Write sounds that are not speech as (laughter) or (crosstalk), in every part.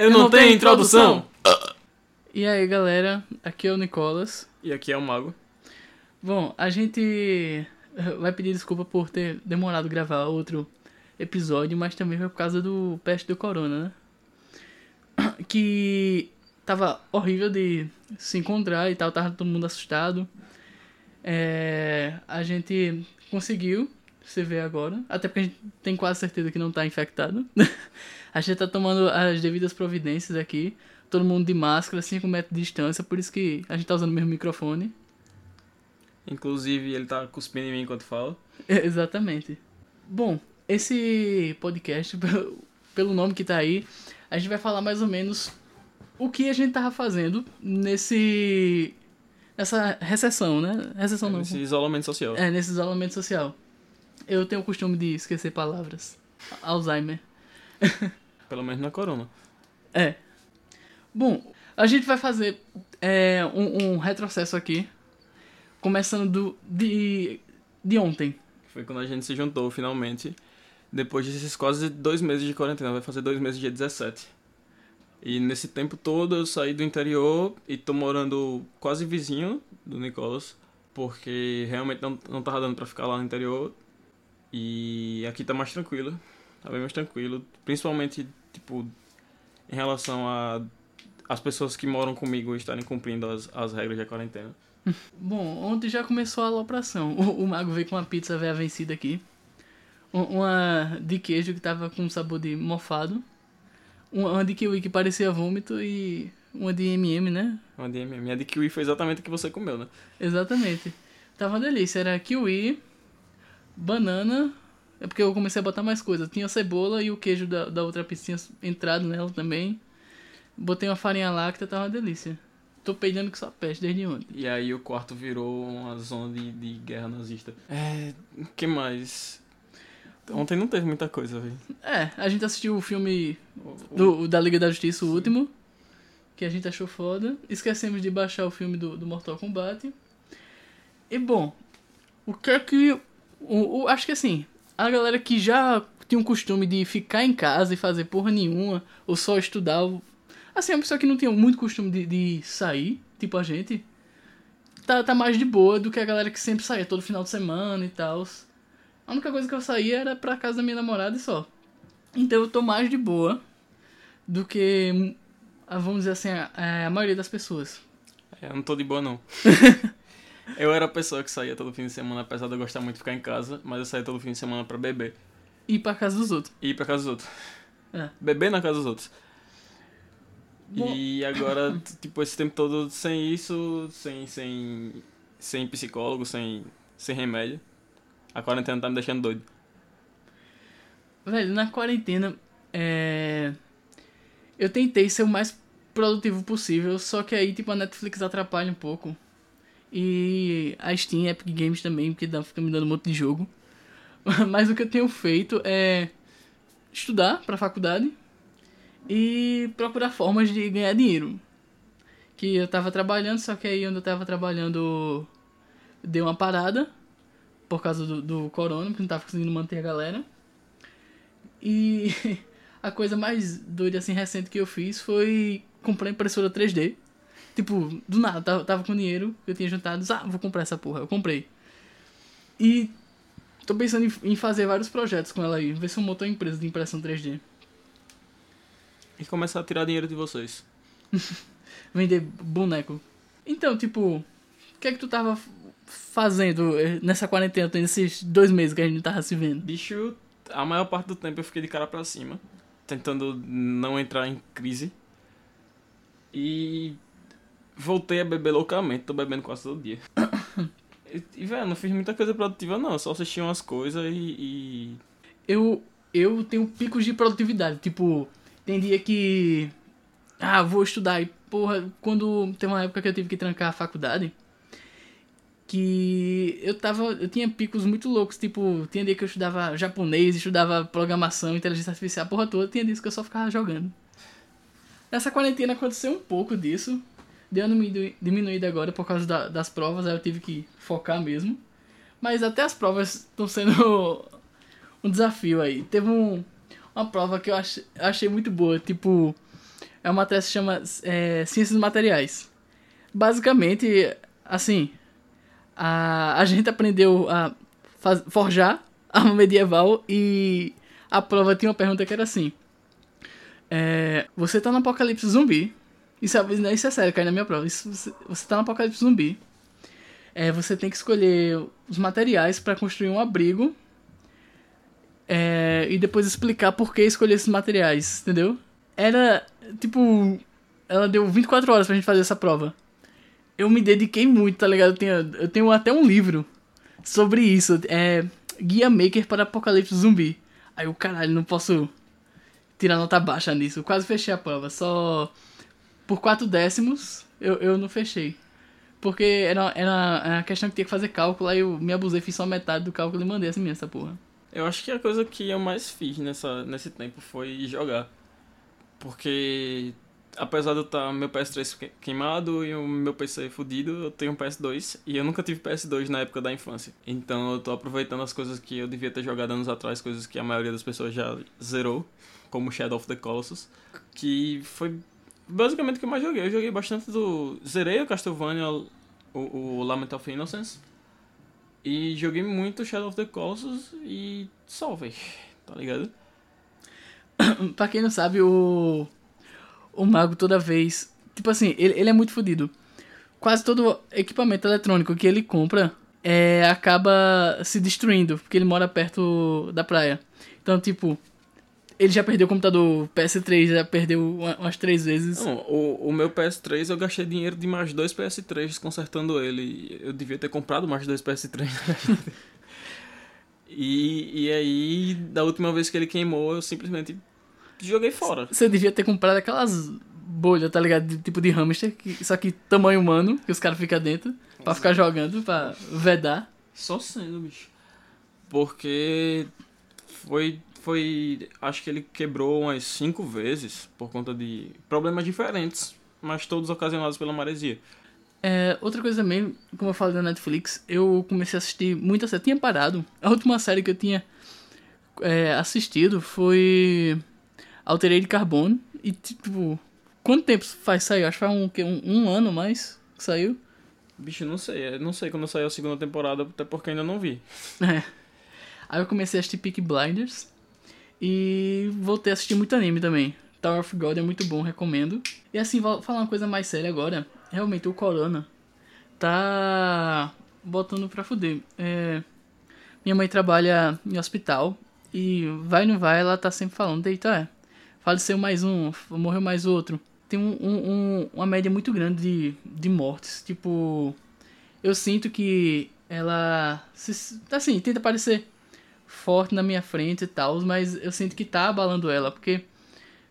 Eu não tenho introdução. E aí, galera, aqui é o Nicolas. E aqui é o Mago. Bom, a gente vai pedir desculpa por ter demorado a gravar outro episódio, mas também foi por causa do peste do corona, né? (coughs) Que tava horrível de se encontrar e tal, tava todo mundo assustado. É, a gente conseguiu se ver agora, até porque a gente tem quase certeza que não tá infectado. (laughs) a gente tá tomando as devidas providências aqui, todo mundo de máscara, 5 metros de distância, por isso que a gente tá usando o mesmo microfone. Inclusive, ele tá cuspindo em mim enquanto fala. É, (laughs) exatamente. Bom, esse podcast, (laughs) pelo nome que tá aí, a gente vai falar mais ou menos o que a gente tava fazendo nesse. nessa recessão, né? Recessão não. Esse isolamento social. É, nesse isolamento social. Eu tenho o costume de esquecer palavras. Alzheimer. (laughs) Pelo menos na corona. É. Bom, a gente vai fazer é, um, um retrocesso aqui. Começando do, de, de ontem. Foi quando a gente se juntou, finalmente. Depois desses quase dois meses de quarentena. Vai fazer dois meses dia 17. E nesse tempo todo eu saí do interior e tô morando quase vizinho do Nicolas. Porque realmente não, não tava dando pra ficar lá no interior. E aqui tá mais tranquilo. Tá bem mais tranquilo. Principalmente, tipo, em relação a as pessoas que moram comigo estarem cumprindo as, as regras da quarentena. (laughs) Bom, ontem já começou a alopração. O, o mago veio com uma pizza velha vencida aqui. Um- Uma de queijo que tava com sabor de mofado. Uma de kiwi que parecia vômito e uma de MM, né? Uma de MM. A de kiwi foi exatamente o que você comeu, né? Exatamente. Tava uma delícia. Era kiwi, banana. É porque eu comecei a botar mais coisas. Tinha cebola e o queijo da, da outra pizza tinha entrado nela também. Botei uma farinha láctea, tava uma delícia. Tô peidando que só peste desde ontem. E aí o quarto virou uma zona de, de guerra nazista. É. O que mais? Ontem não teve muita coisa, velho. É, a gente assistiu o filme O- o- do, da Liga da Justiça, o último. Que a gente achou foda. Esquecemos de baixar o filme do, do Mortal Kombat. E bom, o que é que. O, o- acho que assim, a galera que já tinha um costume de ficar em casa e fazer porra nenhuma, ou só estudar. Assim, uma pessoa que não tinha muito costume de, de sair, tipo a gente, tá, tá mais de boa do que a galera que sempre saía todo final de semana e tal. A única coisa que eu saía era pra casa da minha namorada e só. Então eu tô mais de boa do que, hum, vamos dizer assim, a, a maioria das pessoas. É, eu não tô de boa, não. (laughs) eu era a pessoa que saía todo fim de semana, apesar de eu gostar muito de ficar em casa, mas eu saía todo fim de semana pra beber. E ir pra casa dos outros. E ir pra casa dos outros. É. Beber na casa dos outros. Bom- E agora, (coughs) tipo, esse tempo todo sem isso, sem, sem, sem psicólogo, sem, sem remédio. A quarentena tá me deixando doido. Velho, na quarentena, é... eu tentei ser o mais produtivo possível, só que aí, tipo, a Netflix atrapalha um pouco. E a Steam, Epic Games também, porque dá, fica me dando um monte de jogo. (laughs) Mas o que eu tenho feito é estudar pra faculdade e procurar formas de ganhar dinheiro. Que eu tava trabalhando, só que aí onde eu tava trabalhando deu uma parada por causa do, do corona, porque não tava conseguindo manter a galera. E (laughs) a coisa mais doida assim recente que eu fiz foi comprar impressora 3D. Tipo, do nada, tava, tava com dinheiro que eu tinha juntado, ah, vou comprar essa porra, eu comprei. E tô pensando em, em fazer vários projetos com ela aí, ver se eu monto uma empresa de impressão 3D. E começar a tirar dinheiro de vocês. (laughs) Vender boneco. Então, tipo, o que é que tu tava fazendo eh, nessa quarentena, nesses dois meses que a gente tava se vendo? Bicho, a maior parte do tempo eu fiquei de cara pra cima, tentando não entrar em crise. E voltei a beber loucamente, tô bebendo quase todo dia. (coughs) E, velho, não fiz muita coisa produtiva não, só assisti umas coisas e, e eu, eu tenho picos de produtividade. Tipo, tem dia que. Ah, vou estudar. E, porra, quando. Tem uma época que eu tive que trancar a faculdade. Que eu tava. Eu tinha picos muito loucos. Tipo, tinha dia que eu estudava japonês, estudava programação, inteligência artificial, porra toda. Tinha dias que eu só ficava jogando. Nessa quarentena aconteceu um pouco disso. Deu uma diminu- diminuída agora por causa da- das provas, aí eu tive que focar mesmo. Mas até as provas estão sendo (laughs) um desafio aí. Teve um, uma prova que eu ach, achei muito boa, tipo, É uma matéria que se chama é, Ciências Materiais. Basicamente, assim, a, a gente aprendeu a faz, forjar arma (laughs) medieval e a prova tinha uma pergunta que era assim. É, você tá no apocalipse zumbi. Isso é, isso é sério, cai na minha prova. Isso, você, você tá no apocalipse zumbi. É, você tem que escolher os materiais para construir um abrigo. É, e depois explicar por que escolher esses materiais, entendeu? Era, tipo, ela deu 24 horas pra gente fazer essa prova. Eu me dediquei muito, tá ligado? Eu tenho, eu tenho até um livro sobre isso. É Guia Maker para Apocalipse Zumbi. Aí o caralho, não posso tirar nota baixa nisso. Eu quase fechei a prova. Só por 4 décimos eu, eu não fechei. Porque era, era uma questão que tinha que fazer cálculo, aí eu me abusei, fiz só metade do cálculo e mandei assim mesmo essa porra. Eu acho que a coisa que eu mais fiz nessa, nesse tempo foi jogar. Porque apesar de eu estar meu PS3 queimado e o meu PC fudido, eu tenho um PS2 e eu nunca tive PS2 na época da infância. Então eu tô aproveitando as coisas que eu devia ter jogado anos atrás, coisas que a maioria das pessoas já zerou, como Shadow of the Colossus, que foi basicamente o que eu mais joguei. Eu joguei bastante do. Zerei o Castlevania, o, o Lament of Innocence. E joguei muito Shadow of the Colossus e só, véi. Tá ligado? (coughs) pra quem não sabe, o. O mago toda vez. Tipo assim, ele, ele é muito fodido. Quase todo equipamento eletrônico que ele compra é, acaba se destruindo, porque ele mora perto da praia. Então, tipo, ele já perdeu o computador PS3, já perdeu umas três vezes. Não, o, o meu PS3 eu gastei dinheiro de mais dois PS3 consertando ele. Eu devia ter comprado mais dois PS3. (laughs) e, e aí, da última vez que ele queimou, eu simplesmente joguei fora. Você devia ter comprado aquelas bolhas, tá ligado? De, tipo de hamster, que, só que tamanho humano, que os caras ficam dentro, pra ficar jogando, pra vedar. Só sendo, bicho. Porque foi foi. Acho que ele quebrou umas cinco vezes por conta de problemas diferentes, mas todos ocasionados pela maresia. É, outra coisa também, como eu falei da Netflix, eu comecei a assistir muita série. Tinha parado. A última série que eu tinha é, assistido foi Alterei de Carbono. E tipo, quanto tempo faz sair? Acho que faz um, um, um ano mais que saiu. Bicho, não sei. Eu não sei quando saiu a segunda temporada, até porque ainda não vi. É. Aí eu comecei a assistir Peak Blinders. E voltei a assistir muito anime também. Tower of God é muito bom, recomendo. E assim, vou falar uma coisa mais séria agora. Realmente, o Corona tá botando pra fuder. É... Minha mãe trabalha em hospital e vai não vai, ela tá sempre falando, deita, é, faleceu mais um, morreu mais outro. Tem um, um, uma média muito grande de, de mortes. Tipo, eu sinto que ela, assim, tenta parecer forte na minha frente e tal, mas eu sinto que tá abalando ela, porque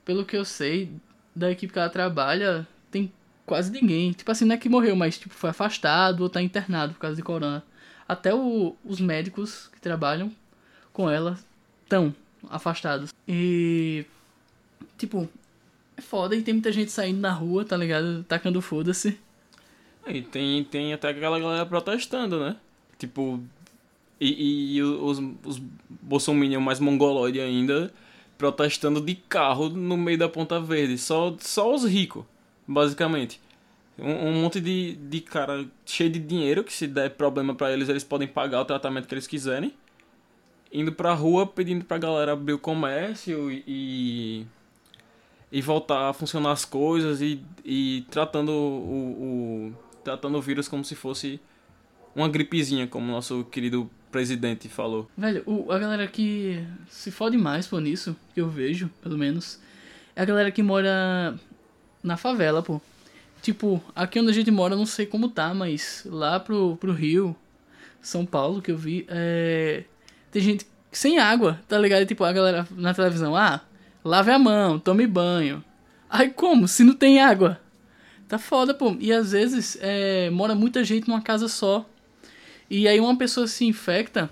pelo que eu sei da equipe que ela trabalha, tem quase ninguém. Tipo assim, não é que morreu, mas tipo foi afastado ou tá internado por causa de corona. Até o, os médicos que trabalham com ela estão afastados. E tipo, é foda e tem muita gente saindo na rua, tá ligado? Tacando foda-se. E tem, tem até aquela galera protestando, né? Tipo, e, e os, os bolsominions mais mongoloide ainda protestando de carro no meio da Ponta Verde. Só, só os ricos, basicamente. Um, um, monte de, de cara cheio de dinheiro, que se der problema para eles, eles podem pagar o tratamento que eles quiserem. Indo pra rua pedindo pra galera abrir o comércio e. E voltar a funcionar as coisas e, e tratando o, o, tratando o vírus como se fosse uma gripezinha, como nosso querido presidente falou. Velho, o, a galera que se fode mais por nisso, que eu vejo, pelo menos, é a galera que mora na favela, pô. Tipo, aqui onde a gente mora, não sei como tá, mas lá pro, pro Rio, São Paulo, que eu vi, é... tem gente sem água, tá ligado? Tipo, a galera na televisão, ah, lave a mão, tome banho. Aí como? Se não tem água? Tá foda, pô. E às vezes é, mora muita gente numa casa só. E aí uma pessoa se infecta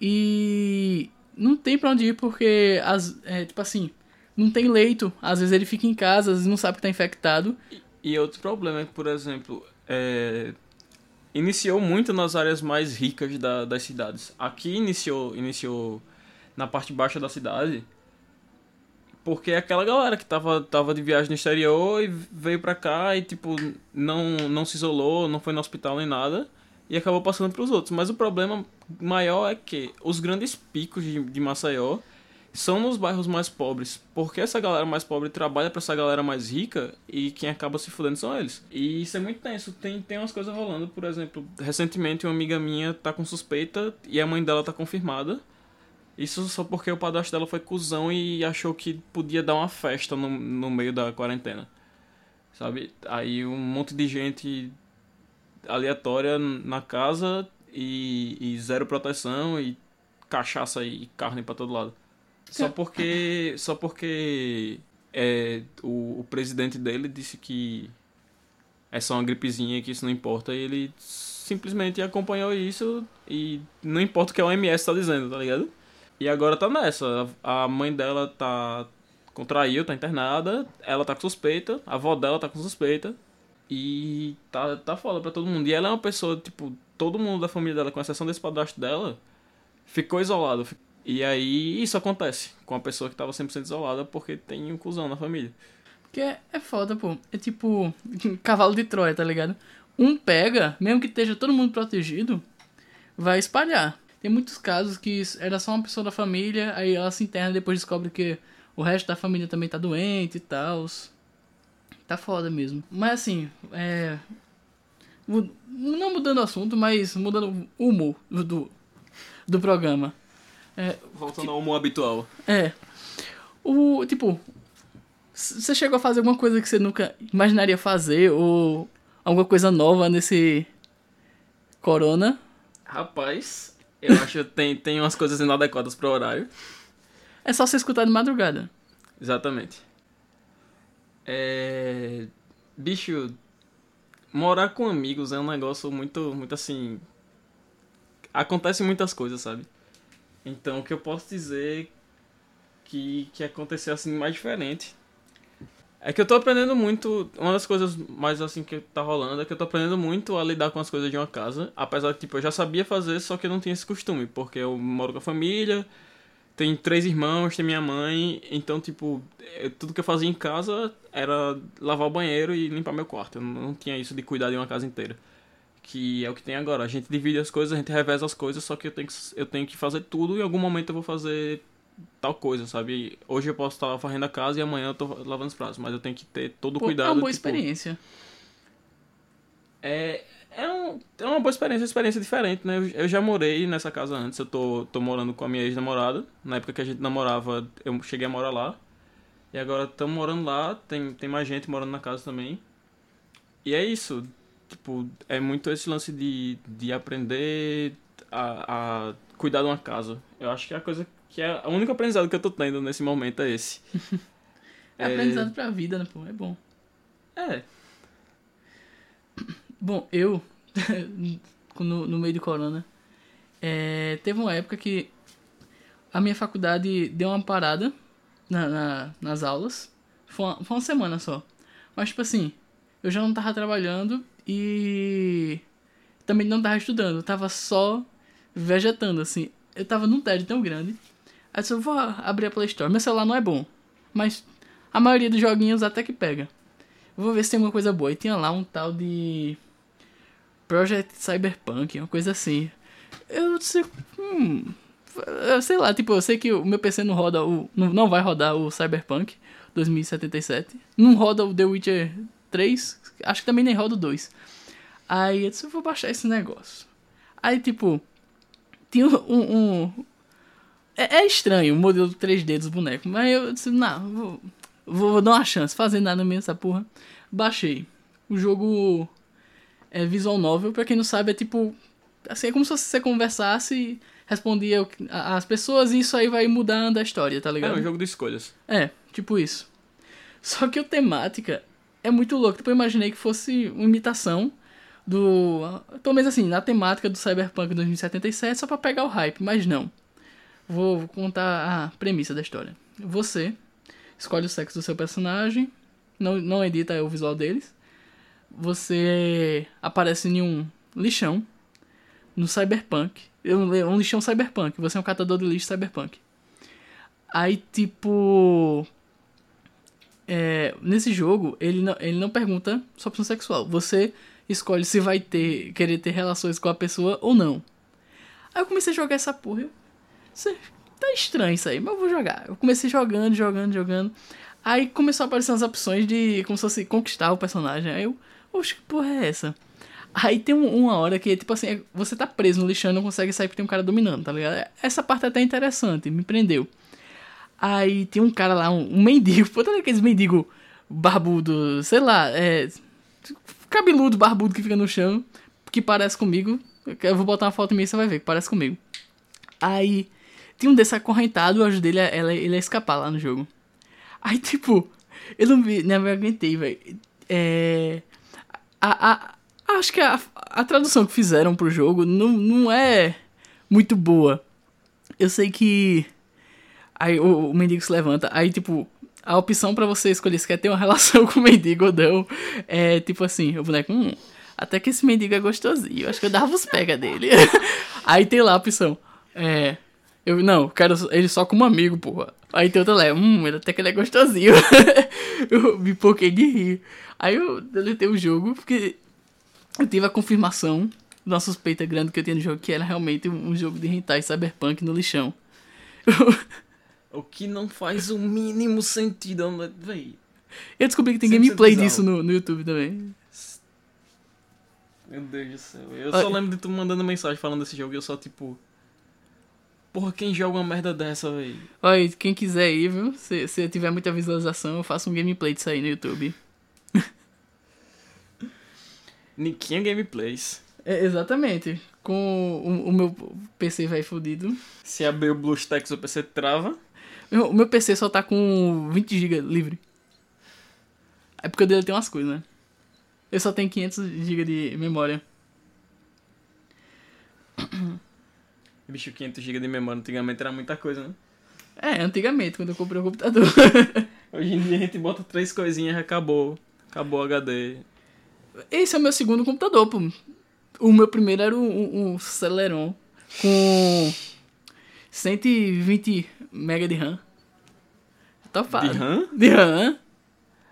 e não tem pra onde ir porque, as, é, tipo assim, não tem leito. Às vezes ele fica em casa, às vezes não sabe que tá infectado. E, e outro problema é que, por exemplo, é, iniciou muito nas áreas mais ricas da, das cidades. Aqui iniciou, iniciou na parte baixa da cidade Porque é aquela galera que tava, tava de viagem no exterior e veio pra cá e, tipo, não, não se isolou, não foi no hospital nem nada. E acabou passando pros outros. Mas o problema maior é que os grandes picos de, de Maceió são nos bairros mais pobres. Porque essa galera mais pobre trabalha para essa galera mais rica e quem acaba se fudendo são eles. E isso é muito tenso. Tem, tem umas coisas rolando, por exemplo, recentemente uma amiga minha tá com suspeita e a mãe dela tá confirmada. Isso só porque o padrasto dela foi cuzão e achou que podia dar uma festa no, no meio da quarentena. Sabe? Aí um monte de gente aleatória na casa e, e zero proteção e cachaça e carne para todo lado. Só (laughs) porque. Só porque. É, o, o presidente dele disse que é só uma gripezinha que isso não importa e ele simplesmente acompanhou isso e não importa o que a OMS tá dizendo, tá ligado? E agora tá nessa. A mãe dela tá. contraiu, tá internada. Ela tá com suspeita. A avó dela tá com suspeita. E tá, tá foda pra todo mundo. E ela é uma pessoa, tipo, todo mundo da família dela, com exceção desse padrasto dela, ficou isolado. E aí isso acontece com a pessoa que tava 100% isolada porque tem um cuzão na família. Porque é, é foda, pô. É tipo (laughs) cavalo de Troia, tá ligado? Um pega, mesmo que esteja todo mundo protegido, vai espalhar. Tem muitos casos que era só uma pessoa da família, aí ela se interna e depois descobre que o resto da família também tá doente e tal. Tá foda mesmo. Mas assim, é. Não mudando o assunto, mas mudando o humor do, do programa. É, Voltando tipo, ao humor habitual. É. O. Tipo. Você chegou a fazer alguma coisa que você nunca imaginaria fazer? Ou alguma coisa nova nesse. Corona? Rapaz, eu acho que tem, tem umas coisas inadequadas pro horário. É só você escutar de madrugada. Exatamente. É. Bicho, morar com amigos é um negócio muito, muito assim. Acontece muitas coisas, sabe? Então, o que eu posso dizer que, que aconteceu assim mais diferente é que eu tô aprendendo muito. Uma das coisas mais assim que tá rolando é que eu tô aprendendo muito a lidar com as coisas de uma casa. Apesar de, tipo, eu já sabia fazer, só que eu não tinha esse costume. Porque eu moro com a família, tem três irmãos, tem minha mãe. Então, tipo, eu, tudo que eu fazia em casa era lavar o banheiro e limpar meu quarto. Eu não tinha isso de cuidar de uma casa inteira. Que é o que tem agora. A gente divide as coisas, a gente reveza as coisas, só que eu tenho que, eu tenho que fazer tudo e em algum momento eu vou fazer tal coisa, sabe? Hoje eu posso estar varrendo a casa e amanhã eu tô lavando os pratos, mas eu tenho que ter todo o cuidado. É uma boa tipo, experiência. É, é, um, é uma boa experiência, uma experiência diferente, né? Eu, eu, já morei nessa casa antes, eu tô, tô morando com a minha ex-namorada. Na época que a gente namorava, eu cheguei a morar lá. E agora estamos morando lá, tem, tem mais gente morando na casa também. E é isso. Tipo, é muito esse lance de, de aprender a, a cuidar de uma casa. Eu acho que é a coisa que é o único aprendizado que eu tô tendo nesse momento é esse. (laughs) é, é aprendizado pra vida, né, pô? É bom. É. Bom, eu, (laughs) no, no meio do corona, é, teve uma época que a minha faculdade deu uma parada na, na nas aulas. Foi uma, foi uma semana só. Mas, tipo assim, eu já não tava trabalhando e também não tava estudando. Tava só vegetando, assim. Eu tava num tédio tão grande Aí eu vou abrir a Play Store. Meu celular não é bom, mas a maioria dos joguinhos até que pega. Vou ver se tem alguma coisa boa. E tinha lá um tal de Project Cyberpunk, uma coisa assim. Eu sei, hum, sei lá, tipo, eu sei que o meu PC não roda o não, vai rodar o Cyberpunk 2077. Não roda o The Witcher 3, acho que também nem roda o 2. Aí eu disse, eu vou baixar esse negócio. Aí, tipo, tinha um, um, é, é, estranho o modelo 3D dos bonecos, mas eu disse, não, vou, vou, dar uma chance, fazer nada mesmo essa porra. Baixei. O jogo é visual novel, pra quem não sabe, é tipo. Assim, é como se você conversasse e respondia as pessoas e isso aí vai mudando a história, tá ligado? É um jogo de escolhas. É, tipo isso. Só que a temática é muito louca. Tipo, eu imaginei que fosse uma imitação do. Pelo menos assim, na temática do Cyberpunk 2077, só pra pegar o hype, mas não. Vou contar a premissa da história. Você escolhe o sexo do seu personagem, não, não edita o visual deles. Você aparece em um lixão no cyberpunk. Um lixão cyberpunk. Você é um catador de lixo cyberpunk. Aí, tipo. é, nesse jogo, ele não, ele não pergunta sua opção sexual. Você escolhe se vai ter querer ter relações com a pessoa ou não. Aí eu comecei a jogar essa porra. Eu, "Cê- tá estranho isso aí, mas eu vou jogar. Eu comecei jogando, jogando, jogando. Aí começou a aparecer as opções de como se fosse conquistar o personagem. Aí eu, oxe, que porra é essa? Aí tem um- uma hora que, tipo assim, você tá preso no lixão e não consegue sair porque tem um cara dominando, tá ligado? Essa parte é até interessante, me prendeu. Aí tem um cara lá, um, um mendigo, pô, tá ligado aqueles mendigo barbudo, sei lá, é. Cabeludo, barbudo que fica no chão, que parece comigo. Eu vou botar uma foto minha e você vai ver que parece comigo. Aí tem um desse acorrentado, eu ajudei ele a, ele a escapar lá no jogo. Aí, tipo, eu não me, não me aguentei, velho. É. A, a, acho que a, a tradução que fizeram pro jogo não, não é muito boa. Eu sei que. Aí o, o mendigo se levanta, aí, tipo, a opção pra você escolher se quer ter uma (laughs) relação com o mendigo ou não é tipo assim: o boneco, hum, até que esse mendigo é gostosinho, acho que eu dava os pega dele. (laughs) aí tem lá a opção: é. Eu não, quero ele só como amigo, porra. Aí tem outra lá, hum, até que ele é gostosinho. (laughs) eu me poquei de rir. Aí eu deletei o jogo, porque eu tive a confirmação de uma suspeita grande que eu tinha no jogo, que era realmente um jogo de hentai cyberpunk no lixão. (laughs) O que não faz o mínimo sentido, né? véi. Eu descobri que tem 100% gameplay disso no, no YouTube também. Meu Deus do céu. Eu Olha- só lembro de tu mandando mensagem falando desse jogo e eu só, tipo. Porra, quem joga uma merda dessa, véi? Olha, quem quiser aí, viu? Se, se tiver muita visualização, eu faço um gameplay disso aí no YouTube. Niquinha Gameplays. É, exatamente. Com o, o meu PC vai fudido. Se abrir o BlueStacks, o PC trava. Meu- O meu PC só tá com 20 GB livre. É porque o dele tem umas coisas, né? Eu só tenho 500 GB de memória. (coughs) Bicho, 500GB de memória antigamente era muita coisa, né? É, antigamente, quando eu comprei o computador. (laughs) Hoje em dia a gente bota três coisinhas e acabou. Acabou o HD. Esse é o meu segundo computador, pô. O meu primeiro era um, um Celeron com 120 MB de RAM. Topado. De RAM? De RAM.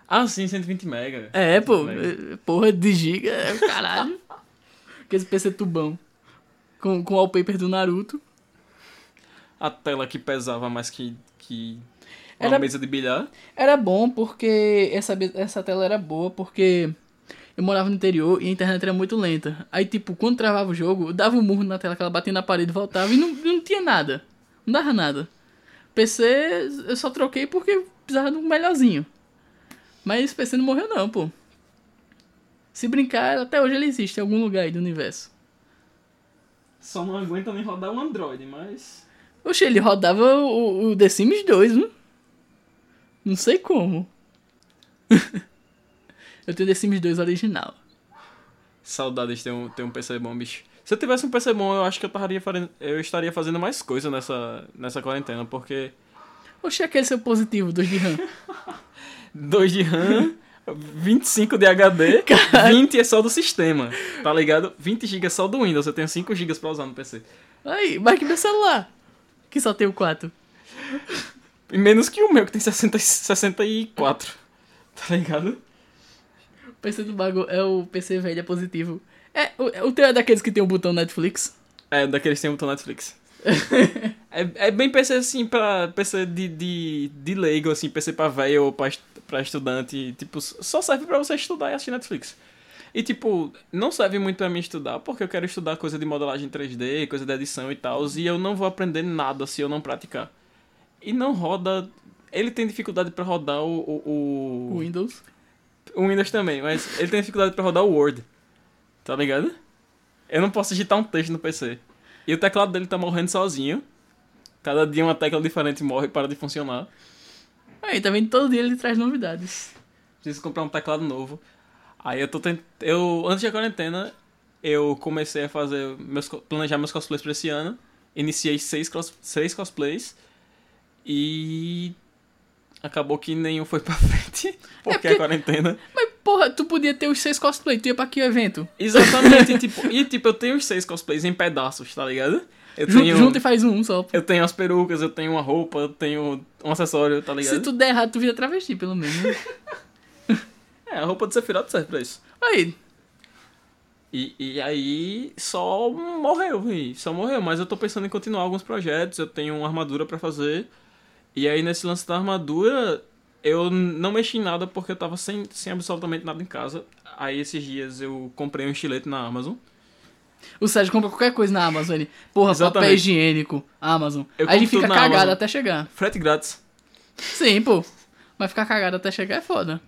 Ah, sim, 120 mega. É, pô. 120 mega. é, Porra de giga, é caralho. (laughs) Aquele PC tubão. Com, com o wallpaper do Naruto. A tela que pesava mais que, que uma Era- mesa de bilhar. Era bom porque essa, essa tela era boa porque eu morava no interior e a internet era muito lenta. Aí, tipo, quando travava o jogo, eu dava um murro na tela que ela batia na parede, voltava e não, não tinha nada. Não dava nada. PC eu só troquei porque precisava de um melhorzinho. Mas esse PC não morreu não, pô. Se brincar, até hoje ele existe em algum lugar aí do universo. Só não aguenta nem rodar o Android, mas. Oxe, ele rodava o, o The Sims 2, viu? Não sei como. (laughs) eu tenho The Sims 2 original. Saudades de ter um, ter um PC bom, bicho. Se eu tivesse um PC bom, eu acho que eu, estaria fazendo, eu estaria fazendo mais coisa nessa, nessa quarentena, porque Oxe, aquele seu positivo, 2 de RAM. (laughs) 2 de RAM, 25 de HD, 20 é só do sistema, tá ligado? 20 GB é só do Windows, eu tenho 5 GB pra usar no PC. Aí, mais que meu celular. Que só tem o 4. E menos que o meu, que tem 60, e- 64, tá ligado? PC do Bago é o PC velho, é positivo. É, o, o teu é daqueles que tem o botão Netflix? É, daqueles que tem o botão Netflix. (laughs) é, é bem PC assim pra PC de, de, de leigo, assim, PC pra velho ou pra, pra estudante. Tipo, só serve pra você estudar e assistir Netflix. E tipo, não serve muito pra mim estudar, porque eu quero estudar coisa de modelagem 3D, coisa de edição e tal, e eu não vou aprender nada se eu não praticar. E não roda. Ele tem dificuldade pra rodar o, o, o- Windows. O Windows também, mas ele tem dificuldade pra rodar o Word. Tá ligado? Eu não posso digitar um texto no PC. E o teclado dele tá morrendo sozinho. Cada dia uma tecla diferente morre e para de funcionar. Aí, tá vendo? Todo dia ele traz novidades. Preciso comprar um teclado novo. Aí eu tô tent... eu Antes da quarentena, eu comecei a fazer meus planejar meus cosplays pra esse ano. Iniciei seis, cos... seis cosplays. E acabou que nenhum foi pra (laughs) frente. Porque porque- a quarentena. Mas, porra, tu podia ter os seis cosplay, tu ia pra que evento? Exatamente, e, (laughs) tipo, e tipo, eu tenho os seis cosplays em pedaços, tá ligado? Eu Jun- tenho, Junta e faz um só. pô. eu tenho as perucas, eu tenho uma roupa, eu tenho um acessório, tá ligado? Se tu der errado, tu vira travesti, pelo menos. né? (laughs) É, a roupa de Sephiroth serve pra isso. Aí, E, e aí só morreu, véi, só morreu. Mas eu tô pensando em continuar alguns projetos, eu tenho uma armadura pra fazer. E aí nesse lance da armadura, eu não mexi em nada porque eu tava sem, sem absolutamente nada em casa. Aí esses dias eu comprei um estilete na Amazon. o Sérgio compra qualquer coisa na Amazon. Ele, porra, papel Exatamente. higiênico, Amazon. Eu Aí ele fica cagado Amazon. até chegar. Frete grátis. Sim, pô. Mas ficar cagado até chegar é foda.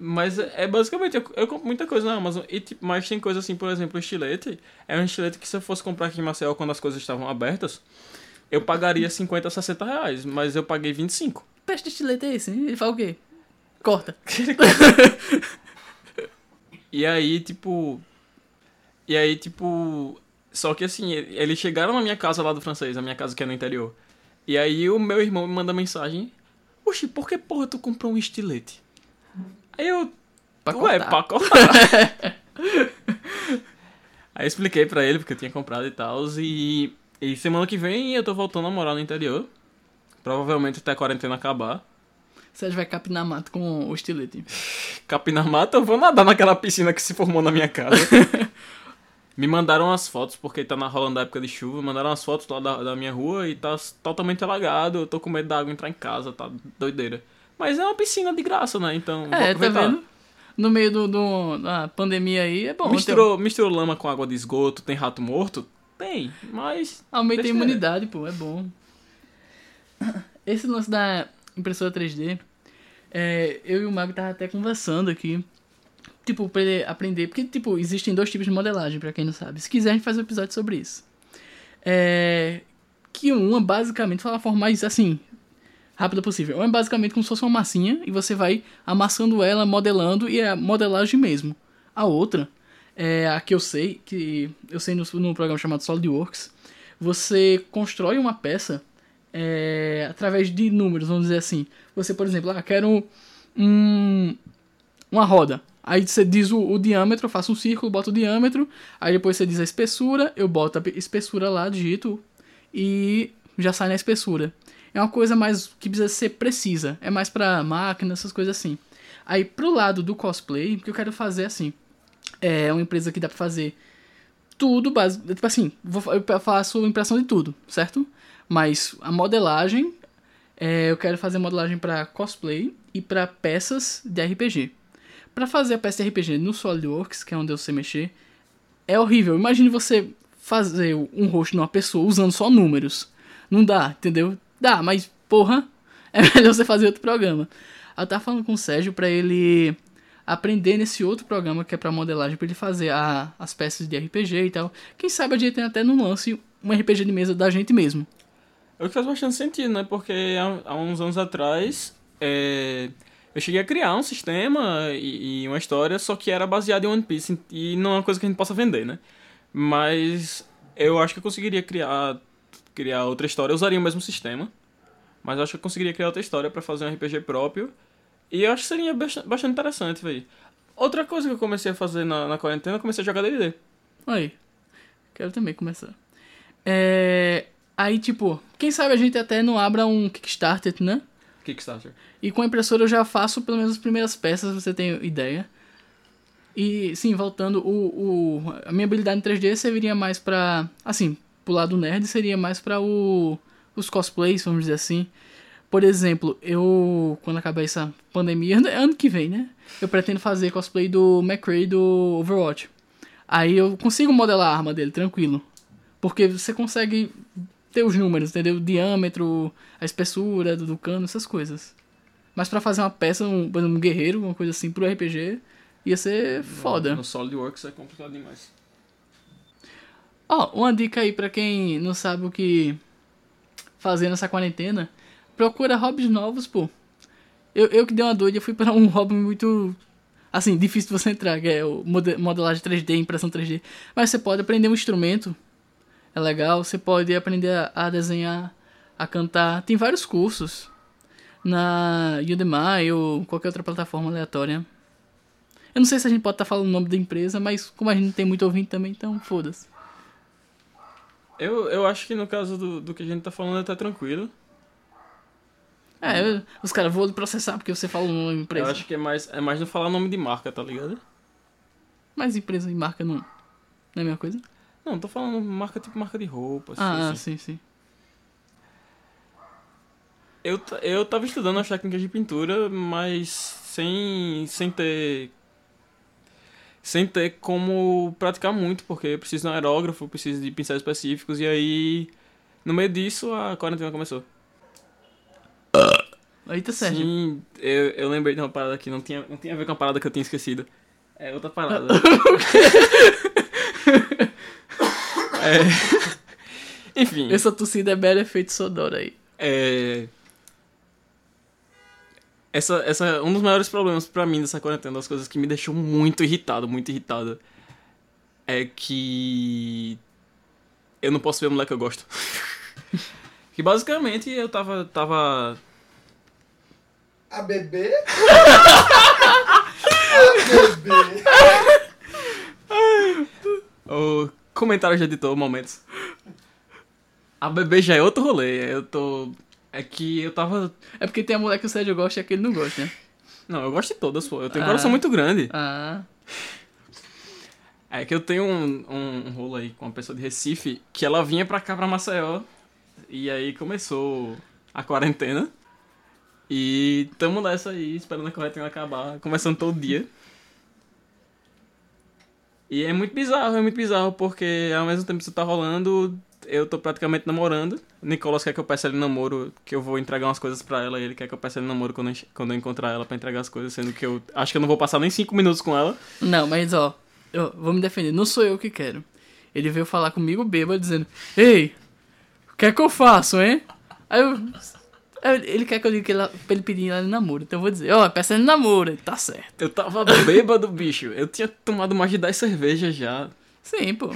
Mas é é basicamente, eu, eu compro muita coisa na Amazon. E, tipo, mas tem coisa assim, por exemplo, o estilete. É um estilete que se eu fosse comprar aqui em Maceió quando as coisas estavam abertas, eu pagaria 50, 60 reais. Mas eu paguei 25. Peste de estilete é esse? hein? Ele fala o quê? Corta. (laughs) E aí, tipo. E aí, tipo. Só que assim, eles chegaram na minha casa lá do francês, a minha casa que é no interior. E aí o meu irmão me manda mensagem. Oxi, por que porra tu comprou um estilete? Aí eu. Pra Ué, cortar. pra cortar. (laughs) aí eu expliquei pra ele porque eu tinha comprado e tal. E, e semana que vem eu tô voltando a morar no interior. Provavelmente até a quarentena acabar. Sérgio vai capinar mato com o estilete. (laughs) Capinar mata, eu vou nadar naquela piscina que se formou na minha casa. (laughs) Me mandaram as fotos, porque tá na rolando a época de chuva, mandaram as fotos lá da, da minha rua e tá totalmente alagado, eu tô com medo da água entrar em casa, tá doideira. Mas é uma piscina de graça, né? Então, vou É, tá vendo? No meio do, do- da pandemia aí, é bom. Misturou, misturou lama com água de esgoto, tem rato morto? Tem, mas... Aumenta a imunidade, pô, é bom. Esse lance da impressora 3D, é, eu e o Mago tava até conversando aqui. Tipo, pra ele aprender. Porque, tipo, existem dois tipos de modelagem, pra quem não sabe. Se quiser, a gente faz um episódio sobre isso. É, que uma, basicamente, fala a forma mais, assim, rápida possível. Uma é basicamente como se fosse uma massinha e você vai amassando ela, modelando, e é a modelagem mesmo. A outra, é a que eu sei, que eu sei no, no programa chamado SolidWorks, você constrói uma peça é, através de números, vamos dizer assim. Você, por exemplo, ah, quero um, uma roda. Aí você diz o, o diâmetro, eu faço um círculo, boto o diâmetro. Aí depois você diz a espessura, eu boto a pe- espessura lá, digito e já sai na espessura. É uma coisa mais que precisa ser precisa. É mais pra máquina, essas coisas assim. Aí pro lado do cosplay, o que eu quero fazer é assim. É uma empresa que dá pra fazer tudo básico. Tipo assim, vou, eu faço impressão de tudo, certo? Mas a modelagem, é, eu quero fazer modelagem pra cosplay e pra peças de RPG. Pra fazer a peça de RPG no SolidWorks, que é onde eu sei mexer, é horrível. Imagine você fazer um rosto numa pessoa usando só números. Não dá, entendeu? Dá, mas porra, (laughs) é melhor você fazer outro programa. Eu tava falando com o Sérgio pra ele aprender nesse outro programa que é pra modelagem, pra ele fazer a- as peças de RPG e tal. Quem sabe a gente tem até no lance um RPG de mesa da gente mesmo. É o que faz bastante sentido, né? Porque há, há uns anos atrás é, eu cheguei a criar um sistema e, e uma história, só que era baseado em One Piece e não é uma coisa que a gente possa vender, né? Mas eu acho que eu conseguiria criar, criar outra história. Eu usaria o mesmo sistema, mas eu acho que eu conseguiria criar outra história pra fazer um RPG próprio. E eu acho que seria bast- bastante interessante, velho. Outra coisa que eu comecei a fazer na, na quarentena, eu comecei a jogar D&D. Aí. Quero também começar. É, aí, tipo, quem sabe a gente até não abra um Kickstarter, né? Kickstarter. E com a impressora eu já faço pelo menos as primeiras peças, você tem ideia. E sim, voltando, o, o, a minha habilidade em 3D serviria mais pra. Assim, pro lado nerd seria mais pra o, os cosplays, vamos dizer assim. Por exemplo, eu. Quando acabar essa pandemia, (laughs) ano- que vem, né? Eu pretendo fazer cosplay do McCree do Overwatch. Aí eu consigo modelar a arma dele, tranquilo. Porque você consegue ter os números, entendeu? O diâmetro, a espessura do, cano, essas coisas. Mas pra fazer uma peça, um, por exemplo, um guerreiro, uma coisa assim, pro RPG, ia ser foda. No, SolidWorks é complicado demais. Ó, uma dica aí pra quem não sabe o que fazer nessa quarentena. Procura hobbies novos, pô. Eu, eu que dei uma doida, fui para um (laughs) hobby muito, assim, difícil de você entrar, que é o mode- modelagem 3D, impressão 3D. Mas você pode aprender um instrumento, é legal. Você pode aprender a, desenhar, a cantar. Tem vários cursos na Udemy ou qualquer outra plataforma aleatória. Eu não sei se a gente pode estar falando o nome da empresa, mas como a gente não tem muito ouvinte também, então foda-se. Eu, eu acho que no caso do, do que a gente tá falando tá tranquilo. É, eu- os caras vão processar porque você falou numa empresa. Eu acho que é mais, é mais não falar nome de marca, tá ligado? Mas empresa e marca não, não é a mesma coisa? Não, tô falando marca tipo marca de roupa. assim, Ah, assim. sim, sim. Eu, eu tava estudando as técnicas de pintura, mas sem, sem ter. Sem ter como praticar muito, porque eu preciso de um aerógrafo, preciso de pincéis específicos, e aí. No meio disso, a quarentena começou. Eita, Sérgio. Sim, eu, eu lembrei de uma parada que não tinha, não tinha a ver com a parada que eu tinha esquecido. É outra parada. (laughs) é... (laughs) Enfim. Essa tossida é belo efeito sonoro aí. É... Essa, essa, um dos maiores problemas pra mim dessa quarentena, das coisas que me deixou muito irritado, muito irritado, é que eu não posso ver a mulher que eu gosto. (laughs) que basicamente eu tava, tava A bebê? (laughs) A bebê. O comentário de editor, momentos. A bebê já é outro rolê. Eu tô. É que eu tava. É porque tem a mulher que o Sérgio gosta e a que ele não gosta, né? Não, eu gosto de todas, pô. Eu tenho um Ah. coração muito grande. Ah, É que eu tenho um, um, um rolo aí com uma pessoa de Recife que ela vinha pra cá, pra Maceió. E aí começou a quarentena. E tamo nessa aí, esperando a quarentena acabar, conversando todo dia. E é muito bizarro, é muito bizarro, porque ao mesmo tempo que isso tá rolando, eu tô praticamente namorando. O Nicolas quer que eu peça ele namoro, que eu vou entregar umas coisas pra ela, e ele quer que eu peça ele namoro quando eu, quando eu encontrar ela pra entregar as coisas, sendo que eu acho que eu não vou passar nem cinco minutos com ela. não, mas ó, eu vou me defender. Não sou eu que quero. Ele veio falar comigo bêbado, dizendo: Ei, o que é que eu faço, hein? Aí eu. Ele quer que eu diga que ele, pra ele pedir ela em namoro. Então eu vou dizer: Ó, peça ele em namoro. Tá certo. Eu tava bêbado, bicho. Eu tinha tomado mais de 10 cervejas já. Sim, pô.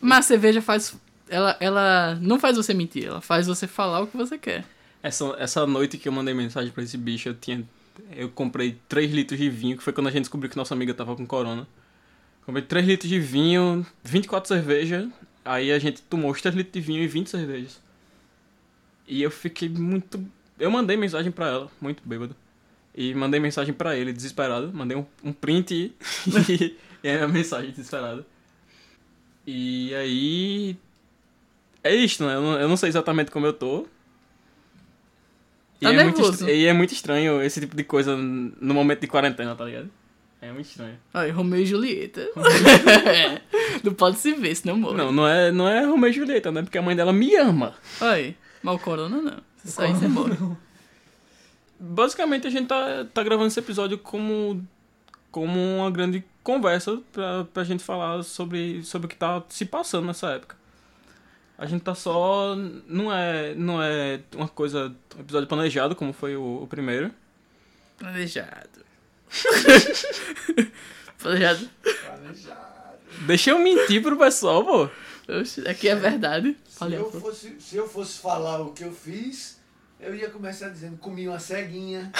Mas a cerveja faz. Ela, ela não faz você mentir, ela faz você falar o que você quer. Essa, essa noite que eu mandei mensagem pra esse bicho, eu tinha. Eu comprei 3 litros de vinho, que foi quando a gente descobriu que nossa amiga tava com corona. Comprei 3 litros de vinho, 24 cervejas. Aí a gente tomou os 3 litros de vinho e 20 cervejas. E eu fiquei muito. Eu mandei mensagem pra ela, muito bêbado. E mandei mensagem pra ele, desesperado. Mandei um, um print e, (laughs) e aí a mensagem desesperada. E aí. É isto, né? Eu não, eu não sei exatamente como eu tô. E, Tá é muito nervoso. estra- e é muito estranho esse tipo de coisa no momento de quarentena, tá ligado? É muito estranho. Aí, (laughs) Romeu e Julieta. não pode se ver, senão morre. Não, não é, não é Romeu e Julieta, né? Porque a mãe dela me ama. Aí, mas o corona não. Se sair, você morre. Basicamente a gente tá, tá gravando esse episódio como, como uma grande conversa pra, pra gente falar sobre, sobre o que tá se passando nessa época. A gente tá só. Não é, não é uma coisa. Um episódio planejado, como foi o, o primeiro. Planejado. Planejado. (laughs) Planejado. Deixa eu mentir pro pessoal, pô. Oxe, aqui é verdade. Se Falei, eu, pô. fosse, se eu fosse falar o que eu fiz, eu ia começar dizendo comi uma ceguinha. (laughs)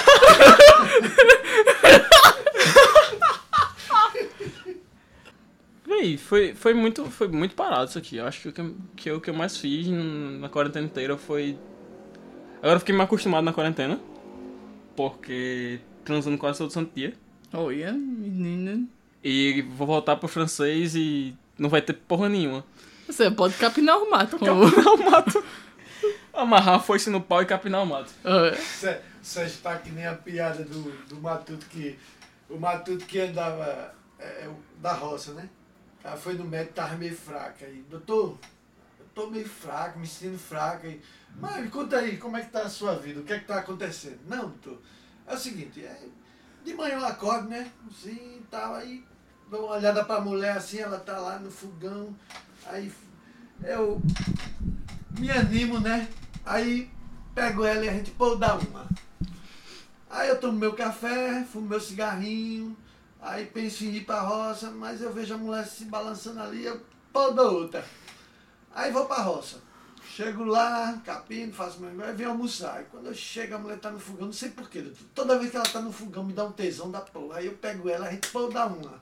Véi, foi, foi, muito, foi muito parado isso aqui. Eu acho que o que, que, o que eu mais fiz na quarentena inteira foi. Agora eu fiquei mais acostumado na quarentena. Porque transando quase todo santo dia. Olha, menina. E vou voltar pro francês e não vai ter porra nenhuma. Você pode capinar o mato. Capinar o mato. (laughs) Amarrar a foice no pau e capinar o mato. Ah, Sé- Sérgio tá que nem a piada do, do Matuto que. O Matuto que andava é, é, da roça, né? Ela foi no médico, tava meio fraca. Aí, doutor, eu tô meio fraco, me sentindo fraca. Aí, mas me conta aí, como é que tá a sua vida? O que é que tá acontecendo? Não, doutor. É o seguinte, é, de manhã eu acordo, né? Assim, tal, aí dou uma olhada pra mulher assim, ela tá lá no fogão. Aí eu me animo, né? Aí pego ela e a gente pô, dá uma. Aí eu tomo meu café, fumo meu cigarrinho, aí penso em ir pra roça, mas eu vejo a mulher se balançando ali, eu pô, dou outra. Aí vou pra roça. Chego lá, capino, faço meu negócio, venho almoçar. Aí quando eu chego, a mulher tá no fogão, não sei porquê. Toda vez que ela tá no fogão, me dá um tesão da porra. Aí eu pego ela, a gente pô, dá uma.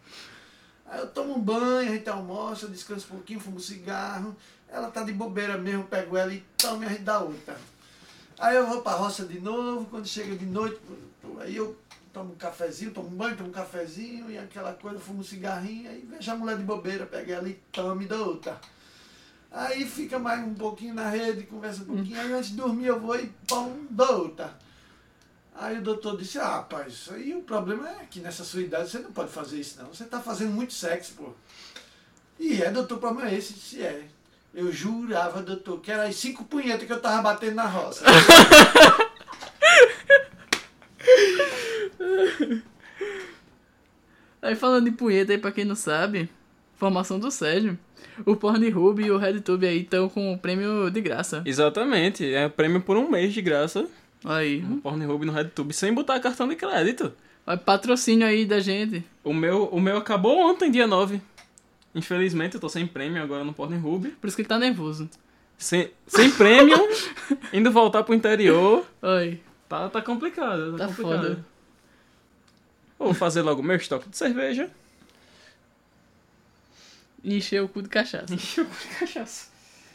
Aí eu tomo um banho, a gente almoça, descansa um pouquinho, fumo um cigarro. Ela tá de bobeira mesmo, pego ela e tomo e a gente dá outra. Aí eu vou pra roça de novo, quando chega de noite, aí eu tomo um cafezinho, tomo um banho, tomo um cafezinho e aquela coisa, fumo um cigarrinho, aí vejo a mulher de bobeira, pego ela e tomo e dá outra. Aí fica mais um pouquinho na rede, conversa um pouquinho, aí antes de dormir eu vou e pum, dou outra. Aí o doutor disse, ah, rapaz, isso aí o problema é que nessa sua idade você não pode fazer isso não. Você tá fazendo muito sexo, pô. E é, doutor, o problema é esse? Se é. Eu jurava, doutor, que era as cinco punhetas que eu tava batendo na roça. Aí falando de punheta aí, pra quem não sabe, formação do Sérgio. O Pornhub e o RedTube aí estão com o prêmio de graça. Exatamente, é prêmio por um mês de graça Aí. no Pornhub no RedTube, sem botar cartão de crédito. Olha, patrocínio aí da gente. O meu, o meu acabou ontem, dia 9. Infelizmente, eu tô sem prêmio agora no Pornhub. Por isso que ele tá nervoso. Sem, sem prêmio, (laughs) indo voltar pro interior. Oi. Tá, tá complicado, tá, Tá complicado. foda. Vou fazer logo meu estoque de cerveja. E encher o cu de cachaça. Encher o cu de cachaça.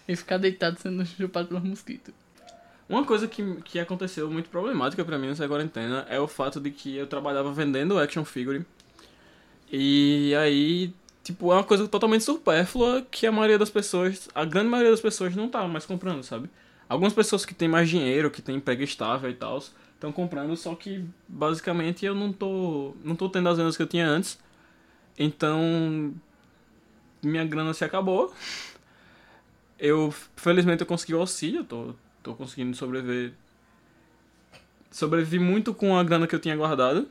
E ficar deitado sendo chupado pelos mosquitos. Uma coisa que, que aconteceu muito problemática pra mim nessa quarentena é o fato de que eu trabalhava vendendo action figure. E aí, tipo, é uma coisa totalmente supérflua que a maioria das pessoas, a grande maioria das pessoas não tá mais comprando, sabe? Algumas pessoas que têm mais dinheiro, que têm emprego estável e tal, estão comprando, só que basicamente eu não tô, não tô tendo as vendas que eu tinha antes. Então, minha grana se acabou. Eu, felizmente, eu consegui o auxílio, tô, tô conseguindo sobreviver. Sobrevivi muito com a grana que eu tinha guardado.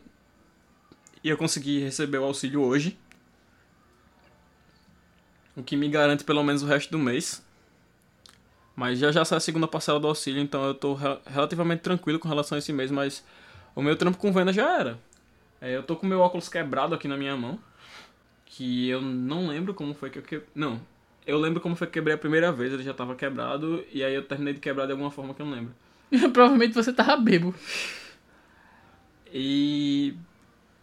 E eu consegui receber o auxílio hoje. O que me garante pelo menos o resto do mês. Mas já já sai a segunda parcela do auxílio, então eu tô re- relativamente tranquilo com relação a esse mês, mas o meu trampo com venda já era. É, eu tô com meu óculos quebrado aqui na minha mão. Que eu não lembro como foi que eu que... Não, eu lembro como foi que quebrei a primeira vez, ele já tava quebrado, e aí eu terminei de quebrar de alguma forma que eu não lembro. (laughs) Provavelmente você tava bebo. E.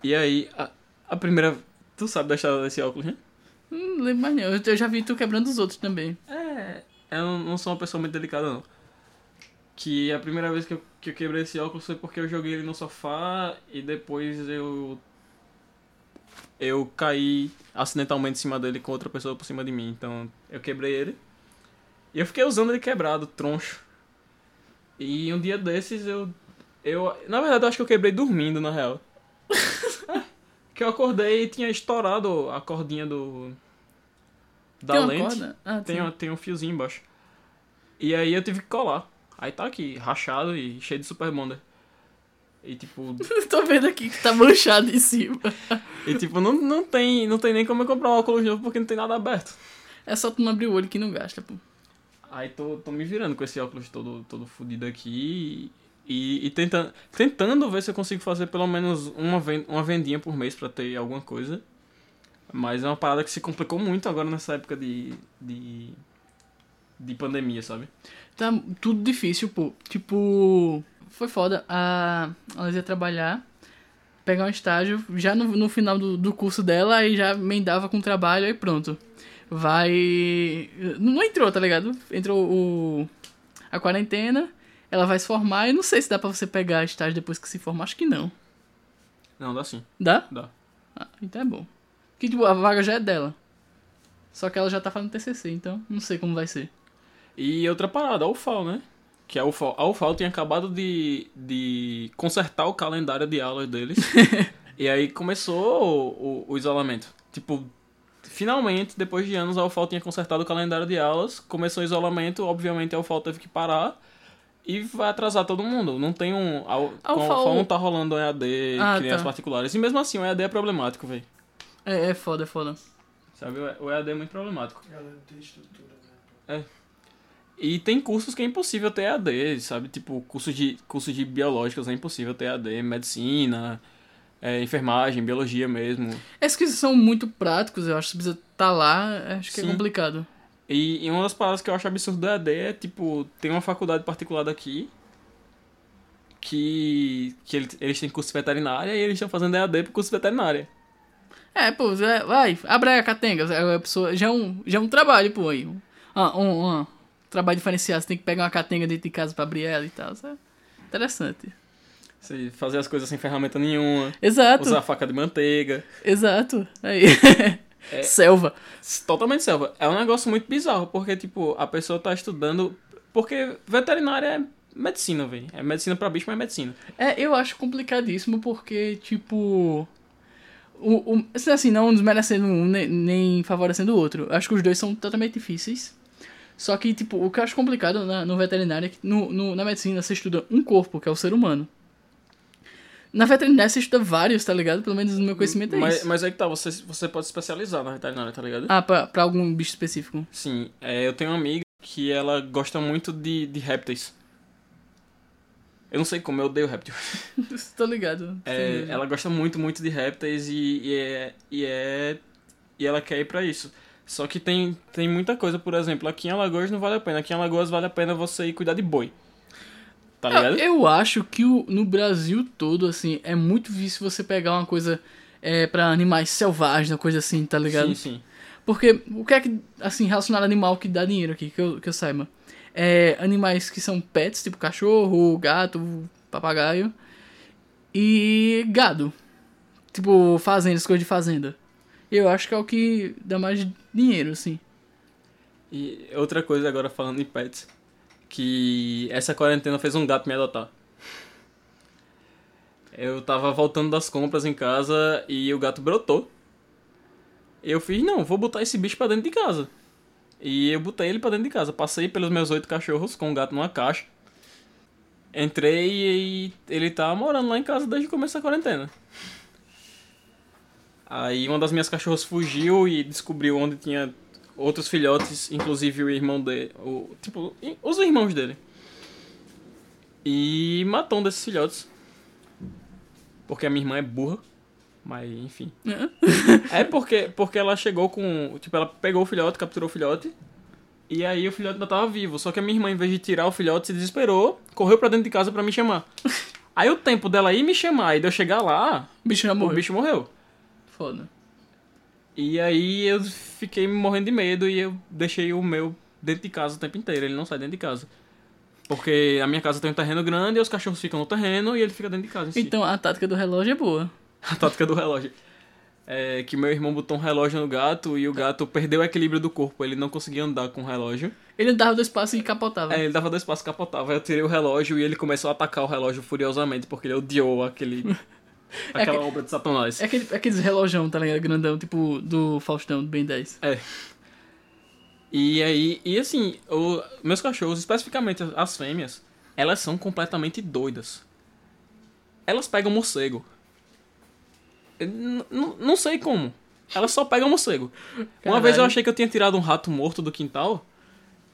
E aí, a, a primeira. Tu sabe da história desse óculos, né? Não lembro mais não. Eu eu já vi tu quebrando os outros também. É. Eu não não sou uma pessoa muito delicada, não. Que a primeira vez que eu, que eu quebrei esse óculos foi porque eu joguei ele no sofá e depois eu. Eu caí acidentalmente em cima dele com outra pessoa por cima de mim. Então eu quebrei ele. E eu fiquei usando ele quebrado, troncho. E um dia desses eu. Eu. Na verdade eu acho que eu quebrei dormindo, na real. (laughs) que eu acordei e tinha estourado a cordinha do. Da Tem lente. Ah, Tem, um- tem um fiozinho embaixo. E aí eu tive que colar. Aí tá aqui, rachado e cheio de super bonder. E tipo, (laughs) Tô vendo aqui que tá manchado em cima. e, tipo não, não, tem, não tem nem como eu comprar um óculos novo porque não tem nada aberto. É só tu não abrir o olho que não gasta, pô. Aí tô, tô me virando com esse óculos todo, todo fudido aqui e, e tentando, tentando ver se eu consigo fazer pelo menos uma, ven- uma vendinha por mês pra ter alguma coisa. Mas é uma parada que se complicou muito agora nessa época de, de, de pandemia, sabe? Tá tudo difícil, pô. Tipo, foi foda. A ela ia trabalhar, pegar um estágio, já no, no final do, do curso dela, aí já emendava com o trabalho e pronto. Vai. Não entrou, tá ligado? Entrou o. A quarentena, ela vai se formar e não sei se dá pra você pegar estágio depois que se formar, acho que não. Não, dá sim, Dá? dá. Ah, então é bom. Que tipo, a vaga já é dela. Só que ela já tá fazendo TCC, então não sei como vai ser. E outra parada, a UFAL, né? Que a UFAL, a UFAL tinha acabado de, de consertar o calendário de aulas deles. (laughs) e aí começou o, o- o isolamento. Tipo, finalmente, depois de anos, a UFAL tinha consertado o calendário de aulas. Começou o isolamento, obviamente a UFAL teve que parar. E vai atrasar todo mundo. Não tem um. A, A UFAL UFAL não tá rolando EAD, Ah, crianças tá. particulares. E mesmo assim, o EAD é problemático, velho. É, é foda, é foda. Sabe? O o EAD é muito problemático. Galera, não tem estrutura, né? E tem cursos que é impossível ter AD, sabe? Tipo, cursos de, cursos de biológicos é impossível ter AD, medicina, é, enfermagem, biologia mesmo. Esses que são muito práticos, eu acho. Se precisa estar lá, acho que Sim. é complicado. E, e uma das paradas que eu acho absurdo do EAD é, tipo, tem uma faculdade particular daqui que, que eles, eles têm curso de veterinária e eles estão fazendo EAD pro curso de veterinária. É, pô, vai, abre a catenga. Pessoa, já, é um, já é um trabalho, pô, aí. Ah, um, um trabalho diferenciado. Você tem que pegar uma catenga dentro de casa pra abrir ela e tal. É interessante. Você fazer as coisas sem ferramenta nenhuma. Exato, Usar faca de manteiga. exato. Aí. (laughs) Selva. Totalmente selva. É um negócio muito bizarro, porque, tipo, a pessoa tá estudando. Porque veterinária é medicina, velho. É medicina pra bicho, mas é medicina. É, eu acho complicadíssimo porque, tipo. O, o, assim, não desmerecendo um nem, nem favorecendo o outro. Eu Acho que os dois são totalmente difíceis. Só que, tipo, o que eu acho complicado na, no veterinário é que no, no- na medicina você estuda um corpo, que é o ser humano. Na veterinária você estuda vários, tá ligado? Pelo menos no meu conhecimento é mas, isso. mas aí que tá, você, você pode especializar na veterinária, tá ligado? Ah, pra, pra algum bicho específico. Sim, é, eu tenho uma amiga que ela gosta muito de, de répteis. Eu não sei como, eu odeio réptil. (laughs) Tô ligado. É, ela gosta muito, muito de répteis e, e, é, e é. E ela quer ir pra isso. Só que tem, tem muita coisa, por exemplo, aqui em Alagoas não vale a pena. Aqui em Alagoas vale a pena você ir cuidar de boi. Tá Eu, ligado? eu acho que o, no Brasil todo, assim, é muito difícil você pegar uma coisa é, pra animais selvagens, uma coisa assim, tá ligado? Sim, sim. Porque o que é que, assim, relacionado a animal que dá dinheiro aqui, que eu, que eu saiba? É animais que são pets, tipo cachorro, gato, papagaio. E gado. Tipo, fazendas, coisa de fazenda. Eu acho que é o que dá mais dinheiro, assim. E outra coisa agora falando em pets, que essa quarentena fez um gato me adotar. Eu tava voltando das compras em casa e o gato brotou. Eu fiz, não, vou botar esse bicho pra dentro de casa. E eu botei ele pra dentro de casa. Passei pelos meus oito cachorros com o gato numa caixa. Entrei e ele tá morando lá em casa desde o começo da quarentena. Aí uma das minhas cachorras fugiu e descobriu onde tinha outros filhotes, inclusive o irmão dele, o, tipo, os irmãos dele. E matou um desses filhotes. Porque a minha irmã é burra, mas enfim. É porque, porque ela chegou com, tipo, ela pegou o filhote, capturou o filhote. E aí o filhote ainda tava vivo, só que a minha irmã, em vez de tirar o filhote, se desesperou, correu pra dentro de casa pra me chamar. (laughs) Aí o tempo dela ir me chamar e de eu chegar lá, O bicho já o morreu. bicho morreu. Foda. E aí eu fiquei morrendo de medo e eu deixei o meu dentro de casa o tempo inteiro. Ele não sai dentro de casa. Porque a minha casa tem um terreno grande e os cachorros ficam no terreno e ele fica dentro de casa si. Então a tática do relógio é boa. (laughs) A tática do relógio. É que meu irmão botou um relógio no gato e o gato perdeu o equilíbrio do corpo. Ele não conseguia andar com o relógio. Ele dava dois passos e capotava. É, ele dava dois passos e capotava. Eu tirei o relógio e ele começou a atacar o relógio furiosamente porque ele odiou aquele... (laughs) Aquela obra de Satanás. É aquele, aqueles relojão, tá ligado? Grandão, tipo do Faustão, do Ben 10. É. E aí, e assim, o- meus cachorros, especificamente as fêmeas, elas são completamente doidas. Elas pegam morcego. N- não sei como. Elas só pegam morcego. Uma Caralho. vez eu achei que eu tinha tirado um rato morto do quintal.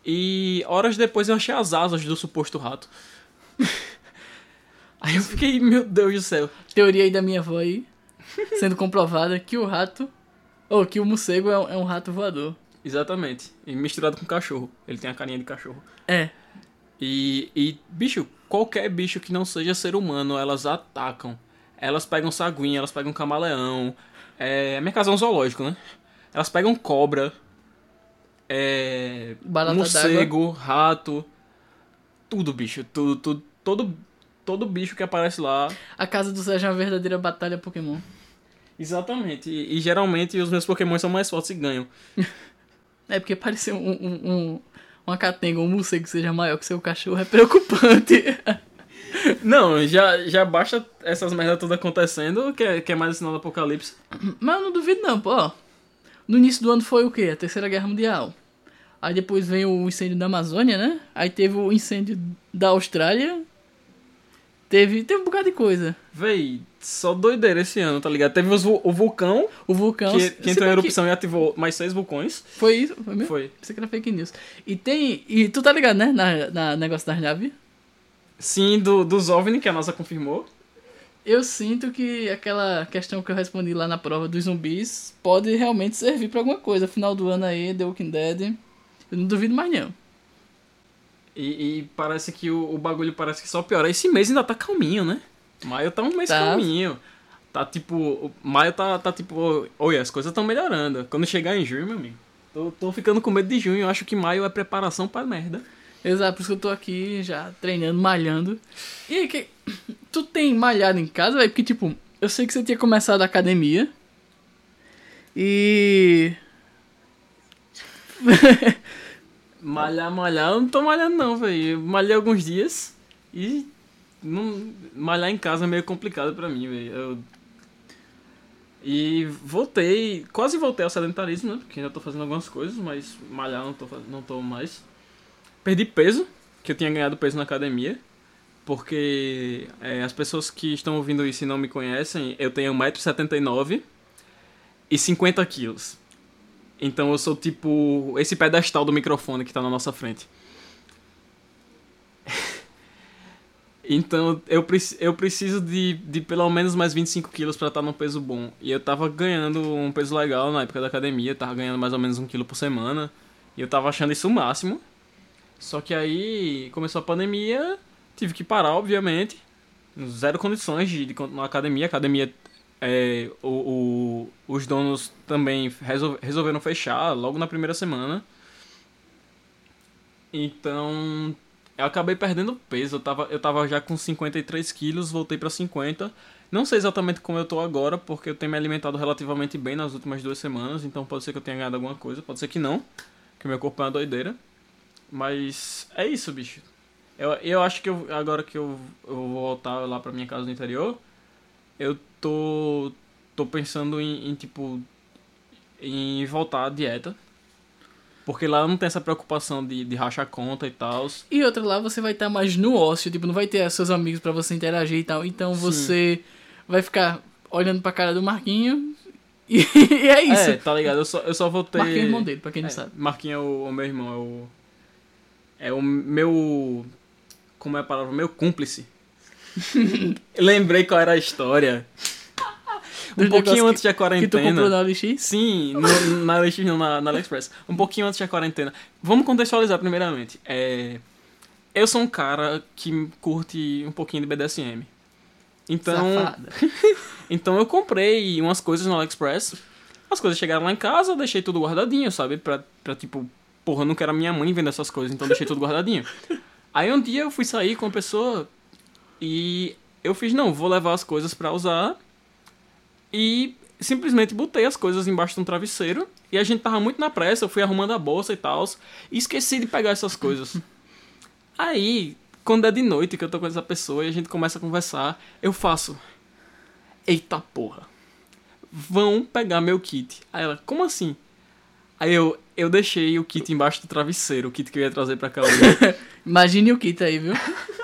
E horas depois eu achei as asas do suposto rato. (laughs) aí eu fiquei, meu Deus do céu. Teoria aí da minha avó aí, sendo comprovada que o rato, ou que o morcego é um, é um rato voador. Exatamente. E misturado com cachorro. Ele tem a carinha de cachorro. É, E, e, bicho, qualquer bicho que não seja ser humano, elas atacam. Elas pegam saguinha, elas pegam camaleão. É, a minha casa é um zoológico, né? Elas pegam cobra, é, Barata morcego, rato, tudo, bicho. Tudo, tudo, todo, todo bicho que aparece lá. a casa do Sérgio é uma verdadeira batalha Pokémon. Exatamente. E, e geralmente os meus Pokémon são mais fortes e ganham. (laughs) É porque parecer um, um, um, uma catenga, um morcego que seja maior que seu cachorro é preocupante. (laughs) Não, já, já basta essas merdas tudo acontecendo, que é, que é mais o sinal do apocalipse. Mas eu não duvido não, pô. No início do ano foi o quê? A Terceira Guerra Mundial. Aí depois veio o incêndio da Amazônia, né? Aí teve o incêndio da Austrália. Teve, teve um bocado de coisa. Véi, só doideira esse ano, tá ligado? Teve os o vulcão, O vulcão... que, que entrou em bem que erupção e ativou mais seis vulcões. Foi isso? Foi mesmo? Foi. Pensei que era fake news. E tem... E tu tá ligado, né? Na, na negócio das naves. Sim, do, dos OVNI, que a NASA confirmou. Eu sinto que aquela questão que eu respondi lá na prova dos zumbis pode realmente servir pra alguma coisa. Final do ano aí, The Walking Dead. Eu não duvido mais não. E, e parece que o, o bagulho parece que só piora. Esse mês ainda tá calminho, né? Maio tá um mês Tá. calminho. Tá tipo. Maio tá, tá tipo. Oi, as coisas estão melhorando. Quando chegar em junho, meu amigo. Tô, tô ficando com medo de junho. Eu acho que maio é preparação pra merda. Exato, por isso que eu tô aqui já treinando, malhando. E aí, que... tu tem malhado em casa, velho? Porque, tipo, eu sei que você tinha começado a academia. E. (laughs) Malhar, malhar, eu não tô malhando não, velho. Malhei alguns dias e não, malhar em casa é meio complicado pra mim, velho. Eu... E voltei, quase voltei ao sedentarismo, né? Porque ainda tô fazendo algumas coisas, mas malhar não tô, não tô mais. Perdi peso, que eu tinha ganhado peso na academia. Porque é, as pessoas que estão ouvindo isso e não me conhecem, eu tenho 1,79m e 50 quilos. Então eu sou tipo esse pedestal do microfone que tá na nossa frente. (laughs) então eu, eu preciso de, de pelo menos mais 25 quilos pra estar num peso bom. E eu tava ganhando um peso legal na época da academia, tava ganhando mais ou menos um quilo por semana. E eu tava achando isso o máximo. Só que aí começou a pandemia, tive que parar, obviamente. Zero condições de, de continuar academia. A academia é, o, o- os donos também resol- resolveram fechar logo na primeira semana. Então, eu acabei perdendo peso. Eu tava, eu tava já com 53 quilos, voltei pra 50. Não sei exatamente como eu tô agora, porque eu tenho me alimentado relativamente bem nas últimas duas semanas. Então pode ser que eu tenha ganhado alguma coisa, pode ser que não. Que meu corpo é uma doideira. Mas é isso, bicho. Eu, eu acho que eu, agora que eu, eu vou voltar lá pra minha casa no interior, eu tô, tô pensando em, em, tipo, em voltar à dieta. Porque lá não tem essa preocupação de, de rachar conta e tal. E outra lá você vai estar mais no ócio, tipo, não vai ter seus amigos pra você interagir e tal. Então Sim. você vai ficar olhando pra cara do Marquinho e, (laughs) e é isso. É, tá ligado? Eu só, eu só vou ter... Marquinho é irmão dele, pra quem não É, sabe. Marquinhos é o, o meu irmão, é o... É o meu... Como é a palavra? Meu cúmplice. (laughs) Lembrei qual era a história. (laughs) Um pouquinho antes da Que tu quarentena. comprou na LX? Sim, no, na LX não, na, na AliExpress. Um pouquinho antes da quarentena. Vamos contextualizar primeiramente. É, eu sou um cara que curte um pouquinho de BDSM. Então, (laughs) então eu comprei umas coisas no AliExpress. As coisas chegaram lá em casa, deixei tudo guardadinho, sabe? Pra, pra tipo, porra, eu não quero a minha mãe vendo essas coisas, então deixei tudo guardadinho. Aí um dia eu fui sair com uma pessoa e eu fiz, não, vou levar as coisas pra usar. E simplesmente botei as coisas embaixo de um travesseiro. E a gente tava muito na pressa, eu fui arrumando a bolsa e tal. E esqueci de pegar essas coisas. (laughs) Aí, quando é de noite que eu tô com essa pessoa e a gente começa a conversar, eu faço. Eita porra. Vão pegar meu kit. Aí ela, como assim? Aí eu, eu deixei o kit embaixo do travesseiro, o kit que eu ia trazer pra cá. (laughs) Imagine o kit aí, viu? (laughs)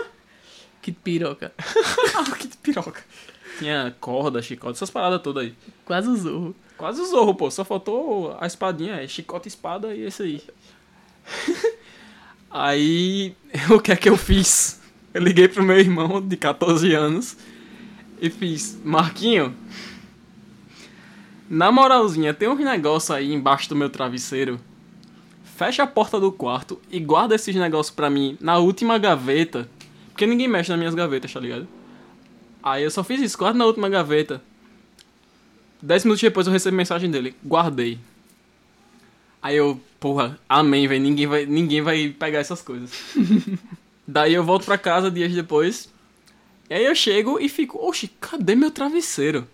kit piroca. (laughs) o kit piroca. Tinha corda, chicote, essas paradas todas aí. Quase o zorro. Quase o zorro, pô. Só faltou a espadinha, é chicote, espada e esse aí. (laughs) aí, (laughs) o que é que eu fiz? Eu liguei pro meu irmão de 14 anos e fiz, Marquinho, na moralzinha, tem uns negócios aí embaixo do meu travesseiro. Fecha a porta do quarto e guarda esses negócios pra mim na última gaveta. Porque ninguém mexe nas minhas gavetas, tá ligado? Aí eu só fiz isso, guarda na última gaveta. Dez minutos depois eu recebi mensagem dele. Guardei. Aí eu, porra, amém, velho. Ninguém vai, ninguém vai pegar essas coisas. (laughs) Daí eu volto pra casa dias depois. E aí eu chego e fico, oxe, cadê meu travesseiro?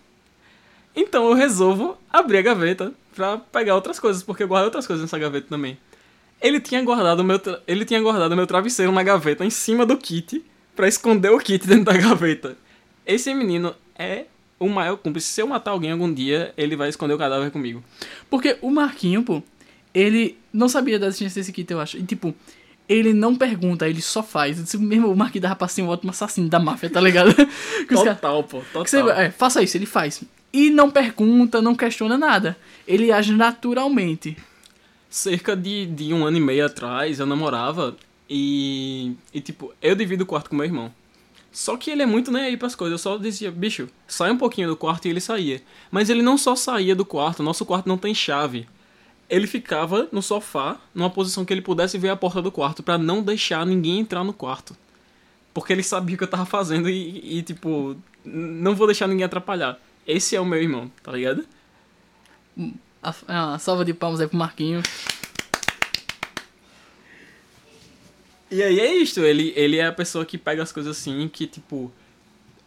Então eu resolvo abrir a gaveta pra pegar outras coisas, porque eu guardei outras coisas nessa gaveta também. Ele tinha guardado meu, ele tinha guardado meu travesseiro na gaveta em cima do kit pra esconder o kit dentro da gaveta. Esse menino é o maior cúmplice. Se eu matar alguém algum dia, ele vai esconder o cadáver comigo. Porque o Marquinho, pô, ele não sabia da existência desse kit, eu acho. E, tipo, ele não pergunta, ele só faz. Esse Mesmo o Marquinho dava pra ser um ótimo assassino da máfia, tá ligado? (laughs) Total, pô, total. você, é, faça isso, ele faz. E não pergunta, não questiona nada. Ele age naturalmente. Cerca de, de um ano e meio atrás, eu namorava e, e, tipo, eu divido o quarto com meu irmão. Só que ele é muito nem aí pras coisas. Eu só dizia, bicho, sai um pouquinho do quarto e ele saía. Mas ele não só saía do quarto, nosso quarto não tem chave. Ele ficava no sofá, numa posição que ele pudesse ver a porta do quarto, pra não deixar ninguém entrar no quarto. Porque ele sabia o que eu tava fazendo e, e, tipo, não vou deixar ninguém atrapalhar. esse é o meu irmão, tá ligado? A, a salva de palmas aí pro Marquinho. E aí é isto, ele, ele é a pessoa que pega as coisas assim, que tipo,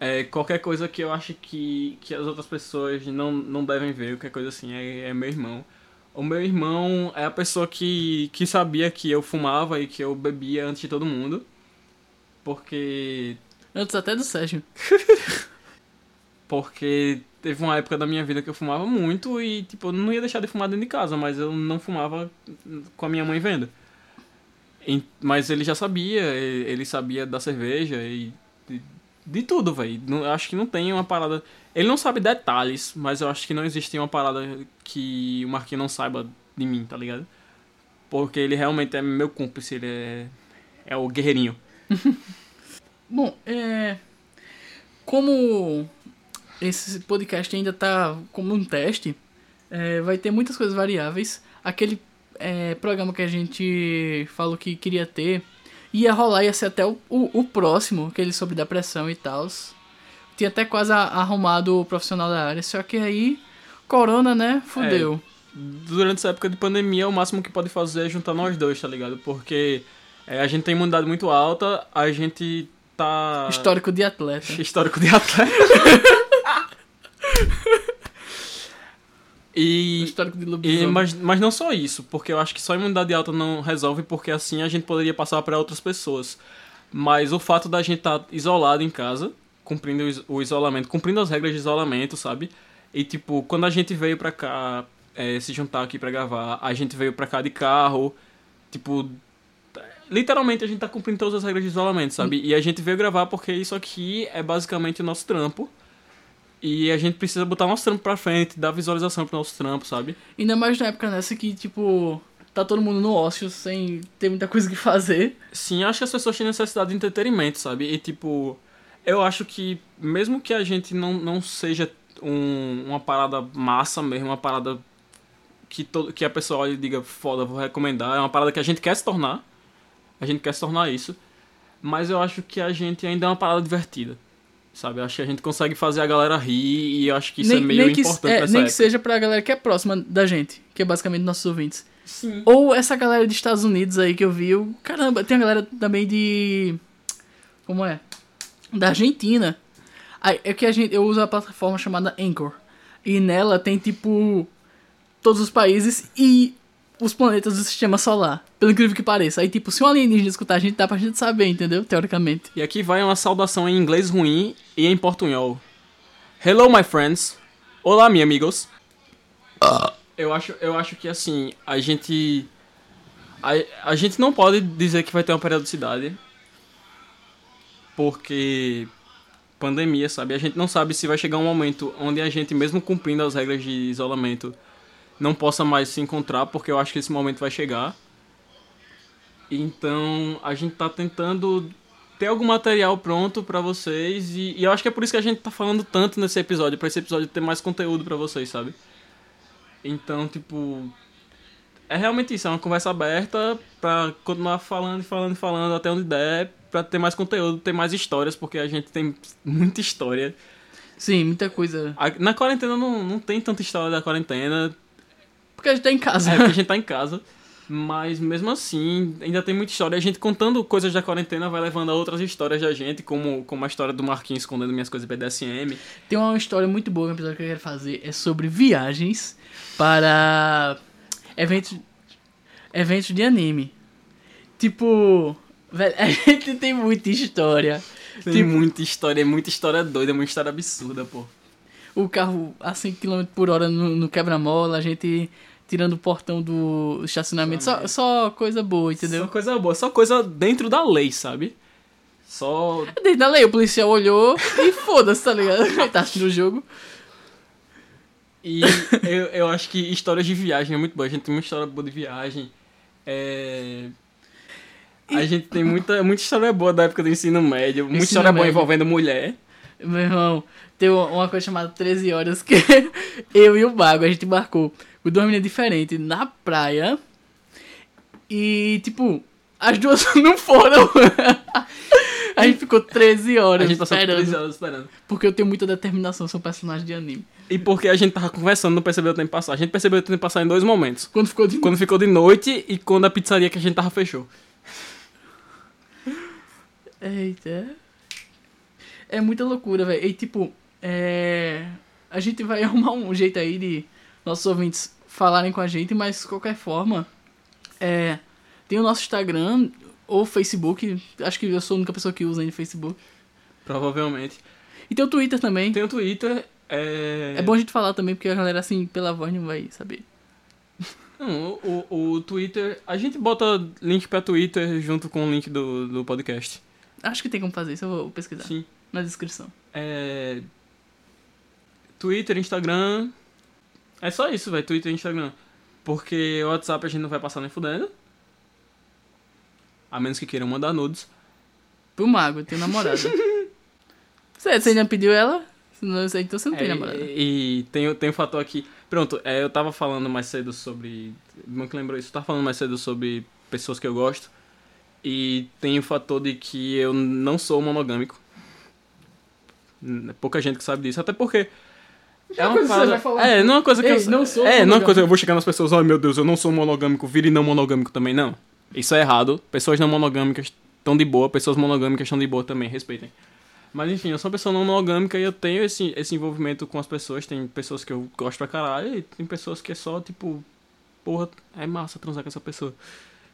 é, qualquer coisa que eu acho que, que as outras pessoas não, não devem ver, qualquer coisa assim, é, é meu irmão. O meu irmão é a pessoa que, que sabia que eu fumava e que eu bebia antes de todo mundo. Porque. Antes até do Sérgio. (laughs) Porque teve uma época da minha vida que eu fumava muito e, tipo, eu não ia deixar de fumar dentro de casa, mas eu não fumava com a minha mãe vendo. Mas ele já sabia, ele sabia da cerveja e de, de tudo, velho. Acho que não tem uma parada. Ele não sabe detalhes, mas eu acho que não existe uma parada que o Marquinhos não saiba de mim, tá ligado? Porque ele realmente é meu cúmplice, ele é, é o guerreirinho. (laughs) Bom, é. Como esse podcast ainda tá como um teste, é, vai ter muitas coisas variáveis. Aquele é, programa que a gente falou que queria ter ia rolar, ia ser até o, o, o próximo, aquele sobre depressão e tal. Tinha até quase arrumado o profissional da área, só que aí, corona, né? Fudeu. durante essa época de pandemia, o máximo que pode fazer é juntar nós dois, tá ligado? Porque é, a gente tem imunidade muito alta, a gente tá. Histórico de atleta. (laughs) Histórico de atleta. (laughs) e. Histórico de e lobisomem. mas, mas não só isso, porque eu acho que só a imunidade alta não resolve, porque assim a gente poderia passar para outras pessoas. Mas o fato da gente estar isolado em casa, cumprindo o is- o isolamento, cumprindo as regras de isolamento, sabe? E tipo, quando a gente veio pra cá é, se juntar aqui pra gravar, a gente veio pra cá de carro, tipo. Literalmente a gente tá cumprindo todas as regras de isolamento, sabe? E a gente veio gravar porque isso aqui é basicamente o nosso trampo. E a gente precisa botar nosso trampo pra frente, dar visualização pro nosso trampo, sabe? Ainda mais na época nessa que, tipo, tá todo mundo no ócio, sem ter muita coisa que fazer. Sim, acho que as pessoas têm necessidade de entretenimento, sabe? E tipo, eu acho que mesmo que a gente não, não seja um, uma parada massa mesmo, uma parada que, todo, que a pessoa olhe e diga, foda, vou recomendar, é uma parada que a gente quer se tornar. A gente quer se tornar isso. Mas eu acho que a gente ainda é uma parada divertida. Sabe? Acho que a gente consegue fazer a galera rir e acho que isso é meio que, importante é, nessa nem época. que seja pra galera que é próxima da gente, que é basicamente nossos ouvintes. Sim. Ou essa galera dos Estados Unidos aí que eu vi. eu- Caramba, tem a galera também de. Como é? Da Argentina. Aí, é que a gente, eu uso a plataforma chamada Anchor. E nela tem tipo. Todos os países e os planetas do sistema solar. Pelo incrível que pareça. Aí, tipo, se um alienígena escutar a gente, dá pra gente saber, entendeu? Teoricamente. E aqui vai uma saudação em inglês ruim e em portunhol. Hello, my friends. Olá, meus amigos. Eu acho, eu acho que assim, a gente. A, a gente não pode dizer que vai ter uma periodicidade. Porque. Pandemia, sabe? A gente não sabe se vai chegar um momento onde a gente, mesmo cumprindo as regras de isolamento, não possa mais se encontrar, porque eu acho que esse momento vai chegar. Então a gente tá tentando ter algum material pronto pra vocês e, e eu acho que é por isso que a gente tá falando tanto nesse episódio, pra esse episódio ter mais conteúdo pra vocês, sabe? Então, tipo, é realmente isso, é uma conversa aberta pra continuar falando e falando e falando até onde der, pra ter mais conteúdo, ter mais histórias, porque a gente tem muita história. Sim, muita coisa. Na quarentena não, não tem tanta história da quarentena, Porque a gente tá em casa. é porque a gente (laughs) tá em casa. Mas mesmo assim, ainda tem muita história. A gente contando coisas da quarentena vai levando a outras histórias da gente, como, como a história do Marquinhos escondendo minhas coisas BDSM. Tem uma história muito boa, um episódio que eu quero fazer, é sobre viagens para eventos, eventos de anime. Tipo, velho, (laughs) a gente tem muita história. Tem Tipo- muita história, é muita história doida, muita história absurda, pô. O carro a 5 km por hora no, no quebra-mola, a gente tirando o portão do estacionamento, só, só coisa boa, entendeu? Só coisa boa, só coisa dentro da lei, sabe? Só. Desde a lei, o policial olhou e (laughs) foda-se, tá ligado? (laughs) Tá assistindo o jogo. E (laughs) eu, eu acho que histórias de viagem é muito boa. A gente tem muita história boa de viagem. É. A gente tem muita, muita história boa da época do ensino médio, muita Ensino história boa médio. envolvendo mulher. Meu irmão, tem uma coisa chamada 13 horas que eu e o Bago, a gente marcou com duas meninas diferentes na praia. E, tipo, as duas (laughs) não foram. A gente ficou 13 horas A gente passou esperando. 13 horas esperando. Porque eu tenho muita determinação, sou um personagem de anime. E porque a gente tava conversando, não percebeu o tempo passar. A gente percebeu o tempo passar em dois momentos. Quando ficou de Quando ficou de noite e quando a pizzaria que a gente tava fechou. Eita. É muita loucura, velho. E tipo, é... a gente vai (laughs) arrumar um jeito aí de nossos ouvintes falarem com a gente, mas de qualquer forma, é... tem o nosso Instagram ou Facebook. Acho que eu sou a única pessoa que usa ainda Facebook. Provavelmente. E tem o Twitter também. Tem o Twitter. É, É bom a gente falar também, porque a galera, assim, pela voz não vai saber. Não, o, o, o Twitter. A gente bota link pra Twitter junto com o link do, do podcast. Acho que tem como fazer isso, eu vou pesquisar Sim. na descrição. É. Twitter, Instagram. É só isso, velho. Twitter e Instagram. Porque o WhatsApp a gente não vai passar nem fudendo. A menos que queiram mandar nudes. Pro Mago, eu tenho namorada. (laughs) você, você ainda pediu ela? Não, então você não tem É, namorada. E, e tem, tem um fator aqui. Pronto, é, eu tava falando mais cedo sobre. Bom que lembrou isso. Eu tava falando mais cedo sobre pessoas que eu gosto. E tem o fator de que eu não sou monogâmico. Pouca gente que sabe disso. Até porque. É uma coisa que você parada- vai falar. É, não é uma coisa que Ei, eu. não sou É, não é uma coisa eu vou chegar nas pessoas, ai meu Deus, eu não sou monogâmico, vire não monogâmico também, não. Isso é errado. Pessoas não monogâmicas estão de boa, pessoas monogâmicas estão de boa também, respeitem. Mas enfim, eu sou uma pessoa não monogâmica e eu tenho esse, esse envolvimento com as pessoas. Tem pessoas que eu gosto pra caralho e tem pessoas que é só tipo, porra, é massa transar com essa pessoa.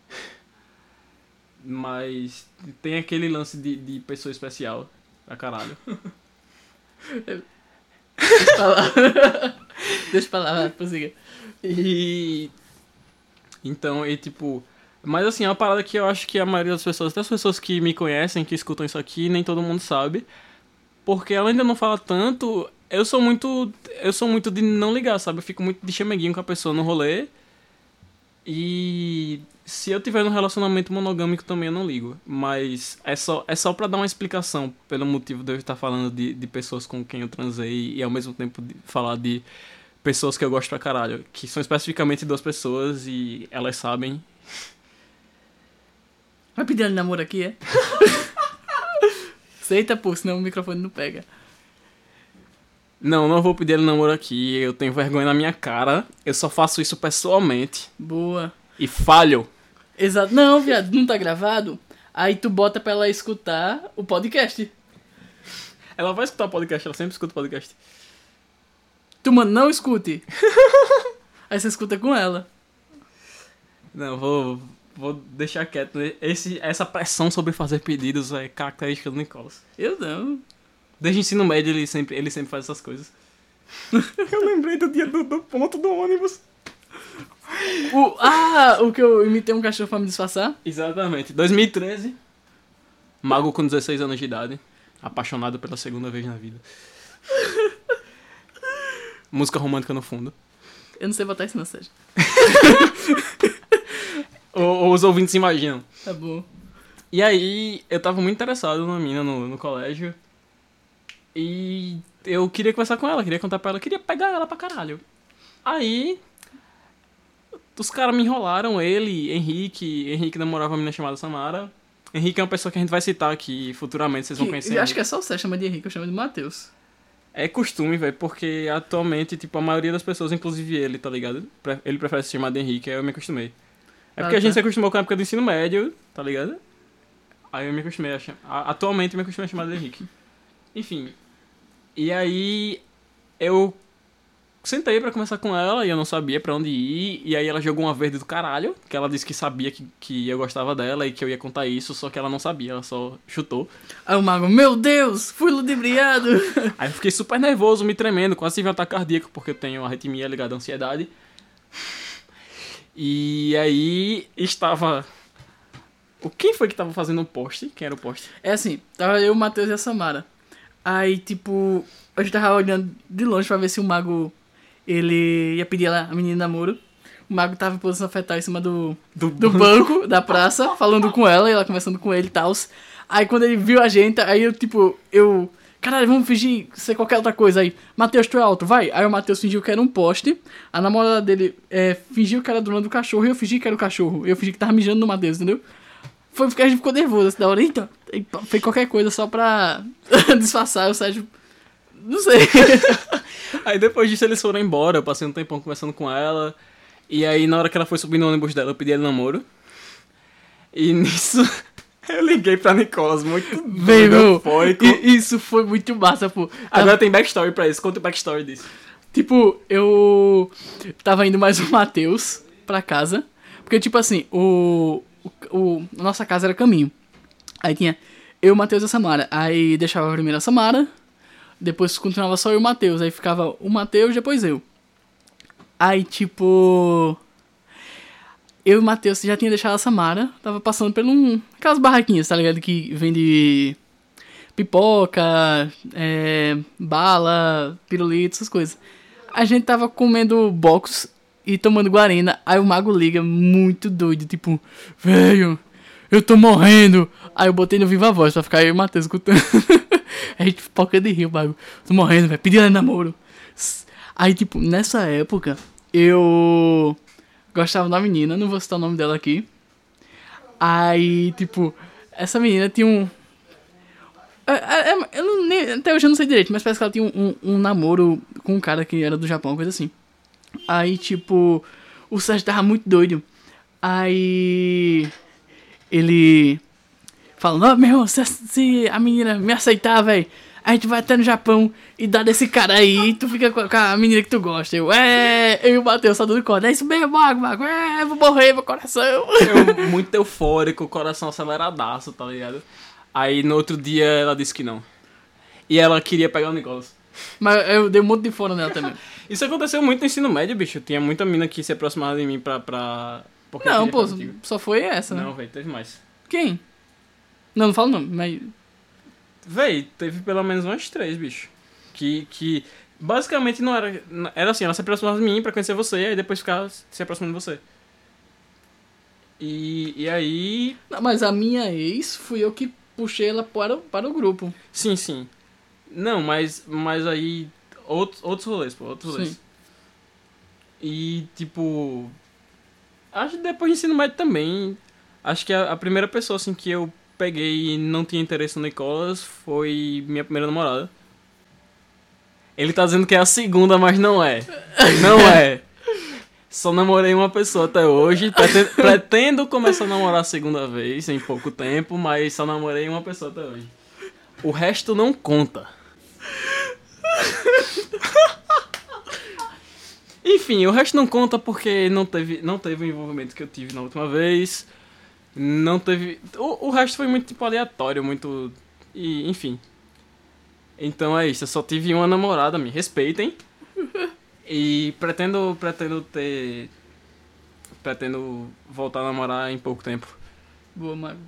(laughs) Mas tem aquele lance de, de pessoa especial pra caralho. (laughs) Deixa pra lá. (laughs) Deixa pra lá, prossiga. E. Então, e tipo. Mas assim, é uma parada que eu acho que a maioria das pessoas, até as pessoas que me conhecem, que escutam isso aqui, nem todo mundo sabe. Porque ela ainda não fala tanto. Eu sou muito. Eu sou muito de não ligar, sabe? Eu fico muito de chameguinho com a pessoa no rolê. E. Se eu tiver num relacionamento monogâmico também eu não ligo. Mas é só, é só pra dar uma explicação pelo motivo de eu estar falando de, de pessoas com quem eu transei e ao mesmo tempo de falar de pessoas que eu gosto pra caralho. Que são especificamente duas pessoas e elas sabem. Vai pedir namoro aqui, é? (laughs) Aceita, pô, senão o microfone não pega. Não, não vou pedir ele namoro aqui, eu tenho vergonha na minha cara. Eu só faço isso pessoalmente. Boa. E falho. Exato. Não, viado, não tá gravado? Aí tu bota pra ela escutar o podcast. Ela vai escutar o podcast, ela sempre escuta o podcast. Tu, mano, não escute. (laughs) Aí você escuta com ela. Não, vou, vou deixar quieto. Esse, essa pressão sobre fazer pedidos é característica do Nicolas. Eu não. Desde o ensino médio ele sempre, ele sempre faz essas coisas. (laughs) eu lembrei do dia do, do ponto do ônibus. O, ah, o que eu imitei um cachorro pra me disfarçar? Exatamente. 2013. Mago com 16 anos de idade. Apaixonado pela segunda vez na vida. (laughs) Música romântica no fundo. Eu não sei botar isso não, Sérgio. (laughs) Ou, os ouvintes imaginam. Tá bom. E aí, eu tava muito interessado numa mina no, no colégio. E eu queria conversar com ela, queria contar pra ela, queria pegar ela pra caralho. Aí, os caras me enrolaram, ele, Henrique. Henrique namorava uma menina chamada Samara. Henrique é uma pessoa que a gente vai citar aqui futuramente, vocês vão conhecer. eu acho que é só o Sérgio chama de Henrique, eu chamo de Matheus. É costume, velho, porque atualmente, tipo, a maioria das pessoas, inclusive ele, tá ligado? Ele prefere se chamar de Henrique, aí eu me acostumei. É Ah, porque a gente tá. se acostumou com a época do ensino médio, tá ligado? Aí eu me acostumei a chamar. Atualmente eu me acostumei a chamar de Henrique. Enfim. E aí eu sentei pra conversar com ela e eu não sabia pra onde ir. E aí ela jogou uma verde do caralho, que ela disse que sabia que, que eu gostava dela e que eu ia contar isso, só que ela não sabia, ela só chutou. Aí o mago, meu Deus, fui ludibriado. (laughs) Aí eu fiquei super nervoso, me tremendo, quase tive um ataque cardíaco, porque eu tenho arritmia ligada à ansiedade. E aí estava. O quem foi que tava fazendo o post? Quem era o post? É assim, tava eu, o Matheus e a Samara. Aí, tipo, a gente tava olhando de longe pra ver se o mago, ele ia pedir ela, a menina namoro. O mago tava em posição fetal em cima do, Do, do banco da praça, falando com ela, e ela conversando com ele e tal. Aí quando ele viu a gente, aí eu, tipo, eu. Caralho, vamos fingir ser qualquer outra coisa aí. Matheus, tu é alto, vai. Aí o Matheus fingiu que era um poste. A namorada dele é, fingiu que era dona do cachorro e eu fingi que era o cachorro. Eu fingi que tava mijando no Matheus, entendeu? Foi porque a gente ficou nervoso essa da hora. Então, fez qualquer coisa só pra (laughs) disfarçar. O Sérgio. Não sei. (laughs) Aí depois disso eles foram embora, eu passei um tempão conversando com ela. E aí na hora que ela foi subir no ônibus dela, eu pedi ela namoro. E (laughs) nisso eu liguei pra Nicolas, muito Bem, meu. Isso foi muito massa, pô. Agora tem backstory pra isso, conta o backstory disso. Tipo, eu tava indo mais o Matheus pra casa. Porque, tipo assim, o, o, o- a nossa casa era caminho. Aí tinha eu, Matheus e a Samara. Aí deixava primeiro a Samara. Depois continuava só eu e o Matheus. Aí ficava o Matheus, depois eu. Aí, tipo. Eu e o Matheus já tinha deixado a Samara. Tava passando por um. Aquelas barraquinhas, tá ligado? Que vende pipoca, é, bala, pirulito, essas coisas. A gente tava comendo box e tomando guarina. Aí o mago liga, muito doido, tipo, velho, eu tô morrendo. Aí eu botei no Viva Voz pra ficar eu e o Matheus escutando. (laughs) a gente foca de rir, o mago. Tô morrendo, velho, pedindo namoro. Aí, tipo, nessa época, eu gostava da menina, não vou citar o nome dela aqui. Aí, tipo, essa menina tinha um. É, é, é, eu até hoje eu não sei direito, mas parece que ela tinha um, um, um namoro com um cara que era do Japão, coisa assim. Aí, tipo, o Sérgio tava muito doido. Aí. Ele. Falando, ó, meu irmão, se, se a menina me aceitar, velho, a gente vai até no Japão e dá desse cara aí, e tu fica com a, menina que tu gosta. Eu, é, eu e o Matheus só corda, é isso mesmo, Mago, Mago, é, vou morrer, meu coração. Eu muito eufórico, coração aceleradaço, tá ligado? Aí no outro dia ela disse que não. E ela queria pegar o Nicolas. Mas eu dei um monte de fora nela também. (laughs) Isso aconteceu muito no ensino médio, bicho. Tinha muita mina que se aproximava de mim pra. pra... Porque Não, pô, contigo. só foi essa, né? Não, velho, teve mais. Quem? Não, não falo não, mas. Véi, teve pelo menos umas três, bicho. Que, que basicamente não era. Era assim, ela se aproximava de mim pra conhecer você, aí depois ficava se aproximando de você. E, e aí. Não, mas a minha ex fui eu que puxei ela para, para o grupo. Sim, sim. Não, mas, mas aí. Outros, outros rolês, pô, outros rolês. Sim. E tipo. Acho que depois do ensino médio também. Acho que a, a primeira pessoa assim que eu peguei e não tinha interesse no Nicolas foi minha primeira namorada. Ele tá dizendo que é a segunda, mas não é. Não é. Só namorei uma pessoa até hoje. Pretendo, pretendo começar a namorar a segunda vez em pouco tempo, mas só namorei uma pessoa até hoje. O resto não conta. (laughs) Enfim, o resto não conta porque não teve, não teve o envolvimento que eu tive na última vez. Não teve. O, o resto foi muito tipo aleatório, muito. E, enfim. Então é isso, eu só tive uma namorada, me respeitem. E pretendo. Pretendo ter. Pretendo voltar a namorar em pouco tempo. Boa, Mago.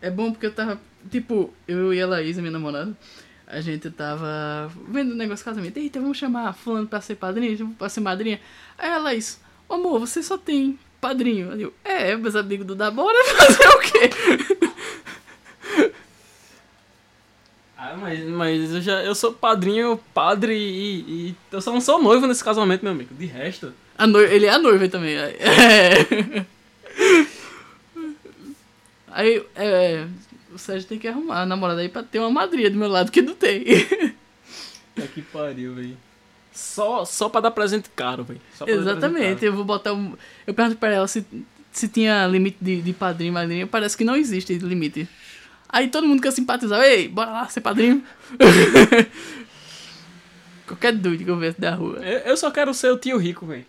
É bom porque eu tava. Tipo, eu e a Laís, minha namorada, a gente tava vendo o negócio de casamento. Eita, vamos chamar fulano pra ser padrinho, pra ser madrinha. Aí a Laís, "Ô, amor, você só tem padrinho. Eu, é, meus amigos do da bora (laughs) fazer o quê? Ah, mas, mas eu já eu sou padrinho, padre e, e eu só não sou noivo nesse casamento, meu amigo. De resto. A noi... Ele é a noiva também. É. (laughs) Aí, é, o Sérgio tem que arrumar a namorada aí pra ter uma madrinha do meu lado que não tem. É que pariu, velho. Só, só pra dar presente caro, velho. Exatamente, caro. eu vou botar um. Eu pergunto pra ela se, se tinha limite de, de padrinho e madrinha. Parece que não existe limite. Aí todo mundo quer simpatizar. Ei, bora lá ser padrinho. (laughs) Qualquer doido que eu vejo da rua. Eu, eu só quero ser o tio rico, velho.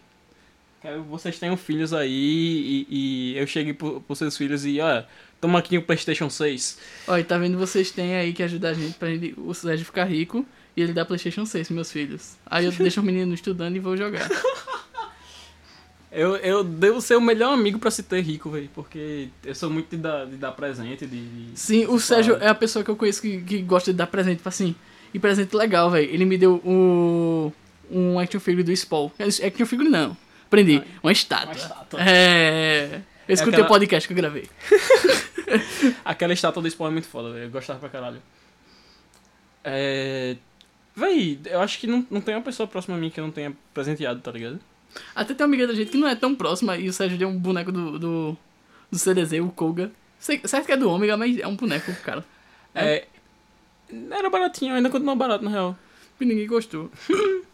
Quero que vocês tenham filhos aí e, e eu chegue pro, pros seus filhos e, olha, toma aqui o PlayStation 6. Olha, tá vendo? Vocês têm aí que ajudar a gente pra ele, o Sérgio ficar rico e ele dá PlayStation 6 pros meus filhos. Aí eu deixo o menino estudando e vou jogar. (laughs) Eu, eu devo ser o melhor amigo pra se ter rico, velho, porque eu sou muito de dar, de dar presente, de... de- Sim, o Sérgio é a pessoa que eu conheço que, que gosta de dar presente, tipo assim. E presente legal, velho. Ele me deu o, um action figure do Spawn. Action figure não. Aprendi. Uma estátua. Uma estátua. É. Eu escutei aquela- o podcast que eu gravei. (laughs) (laughs) Aquela estátua do Spawn é muito foda, velho. Eu gostava pra caralho. É... Véi, eu acho que não, não tem uma pessoa próxima a mim que eu não tenha presenteado, tá ligado? Até tem uma amiga da gente que não é tão próxima e o Sérgio deu um boneco do, do, do CDZ, o Koga. Sei- Certo que é do Ômega, mas é um boneco, cara. É. Era baratinho, ainda continua barato na real. E ninguém gostou. (laughs)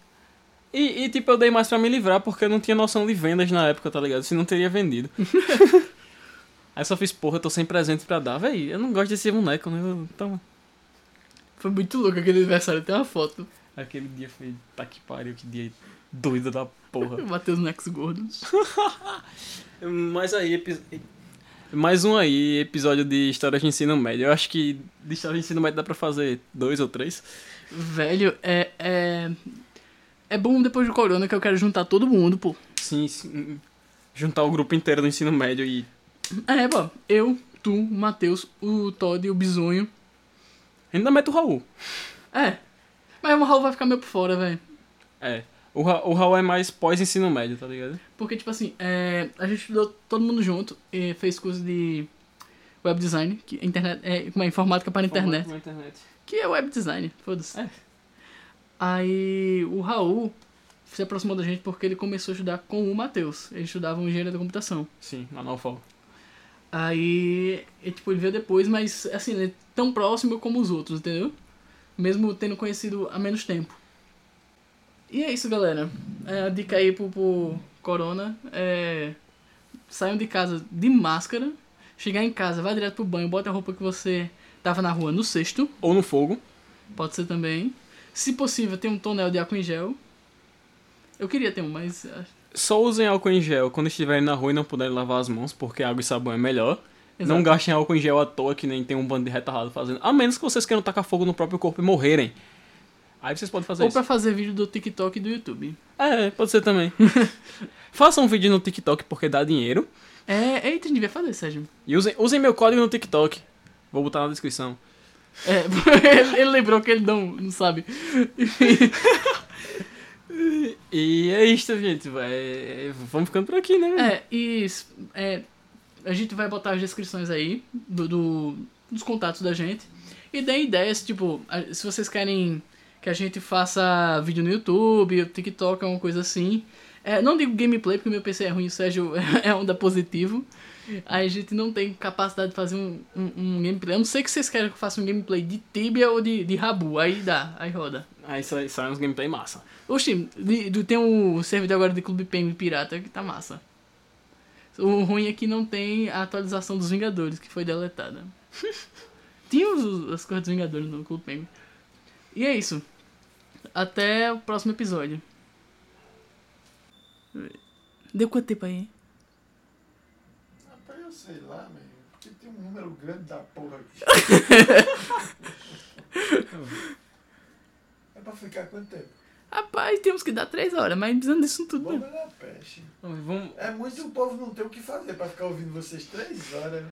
E, e, tipo, eu dei mais pra me livrar porque eu não tinha noção de vendas na época, tá ligado? Se não teria vendido. (laughs) Aí eu só fiz, porra, eu tô sem presente pra dar. Véi, eu não gosto desse boneco, né? Eu- Toma. Foi muito louco aquele aniversário, tem uma foto. Aquele dia foi. Tá que pariu, que dia doido da porra. (laughs) Bateu os necks gordos. (laughs) Mas aí, epi- mais um aí, episódio de histórias de ensino médio. Eu acho que de história de ensino médio dá pra fazer dois ou três. Velho, é, é. É bom depois do corona que eu quero juntar todo mundo, pô. Sim, sim. Juntar o grupo inteiro do ensino médio e. É, pô. Eu, tu, o Matheus, o Todd e o Bisonho. Ainda mete o Raul. É. Mas o Raul vai ficar meio por fora, velho. É. O, Ra o Raul é mais pós-ensino médio, tá ligado? Porque, tipo assim, é, a gente estudou todo mundo junto e fez curso de web design, que é internet, é, como é, informática para a internet. Internet. Que é web design, foda-se. É. Aí o Raul se aproximou da gente porque ele começou a estudar com o Matheus. Eles estudavam engenharia da computação. Sim, na Nalfal. Aí, ele, tipo, ele veio depois, mas assim, ele é tão próximo como os outros, entendeu? Mesmo tendo conhecido há menos tempo. E é isso, galera. É, a dica aí pro, pro Corona é. Saiam de casa de máscara. Chegar em casa, vá direto pro banho, bota a roupa que você tava na rua no cesto. Ou no fogo. Pode ser também. Se possível, tem um tonel de álcool em gel. Eu queria ter um, mas. Só usem álcool em gel quando estiverem na rua e não puderem lavar as mãos, porque água e sabão é melhor. Não exato. gastem álcool em gel à toa, que nem tem um bando de retardado fazendo. A menos que vocês queiram tacar fogo no próprio corpo e morrerem. Aí vocês podem fazer Ou isso. pra fazer vídeo do TikTok e do YouTube. É, pode ser também. (laughs) Façam um vídeo no TikTok porque dá dinheiro. É, eita, a gente devia fazer, Sérgio. E usem, usem meu código no TikTok. Vou botar na descrição. É, (laughs) ele, ele lembrou que ele não, não sabe. (laughs) E é isso, gente. Vai... Vamos ficando por aqui, né? É, e é, a gente vai botar as descrições aí do, do- dos contatos da gente. E deem ideias, tipo, a- se vocês querem que a gente faça vídeo no YouTube, TikTok, alguma coisa assim. É, não digo gameplay, porque meu PC é ruim, o Sérgio (laughs) é onda positivo. Aí a gente não tem capacidade de fazer um, um, um gameplay. Eu não sei que vocês querem que eu faça um gameplay de Tibia ou de, de Rabu. Aí dá, aí roda. Aí sai, sai uns gameplay massa. Oxi, tem um servidor agora de Clube PM Pirata que tá massa. O ruim é que não tem a atualização dos Vingadores, que foi deletada. (laughs) Tinha os- as coisas dos Vingadores no Clube PM. E é isso. Até o próximo episódio. Deu quanto tempo aí? Rapaz, eu sei lá, meu. Porque tem um número grande da porra aqui. (laughs) é pra ficar quanto tempo? Rapaz, temos que dar três horas, mas precisando disso tudo. Bomba Né? da peste. Vamos... É muito o povo não ter o que fazer pra ficar ouvindo vocês três horas. né?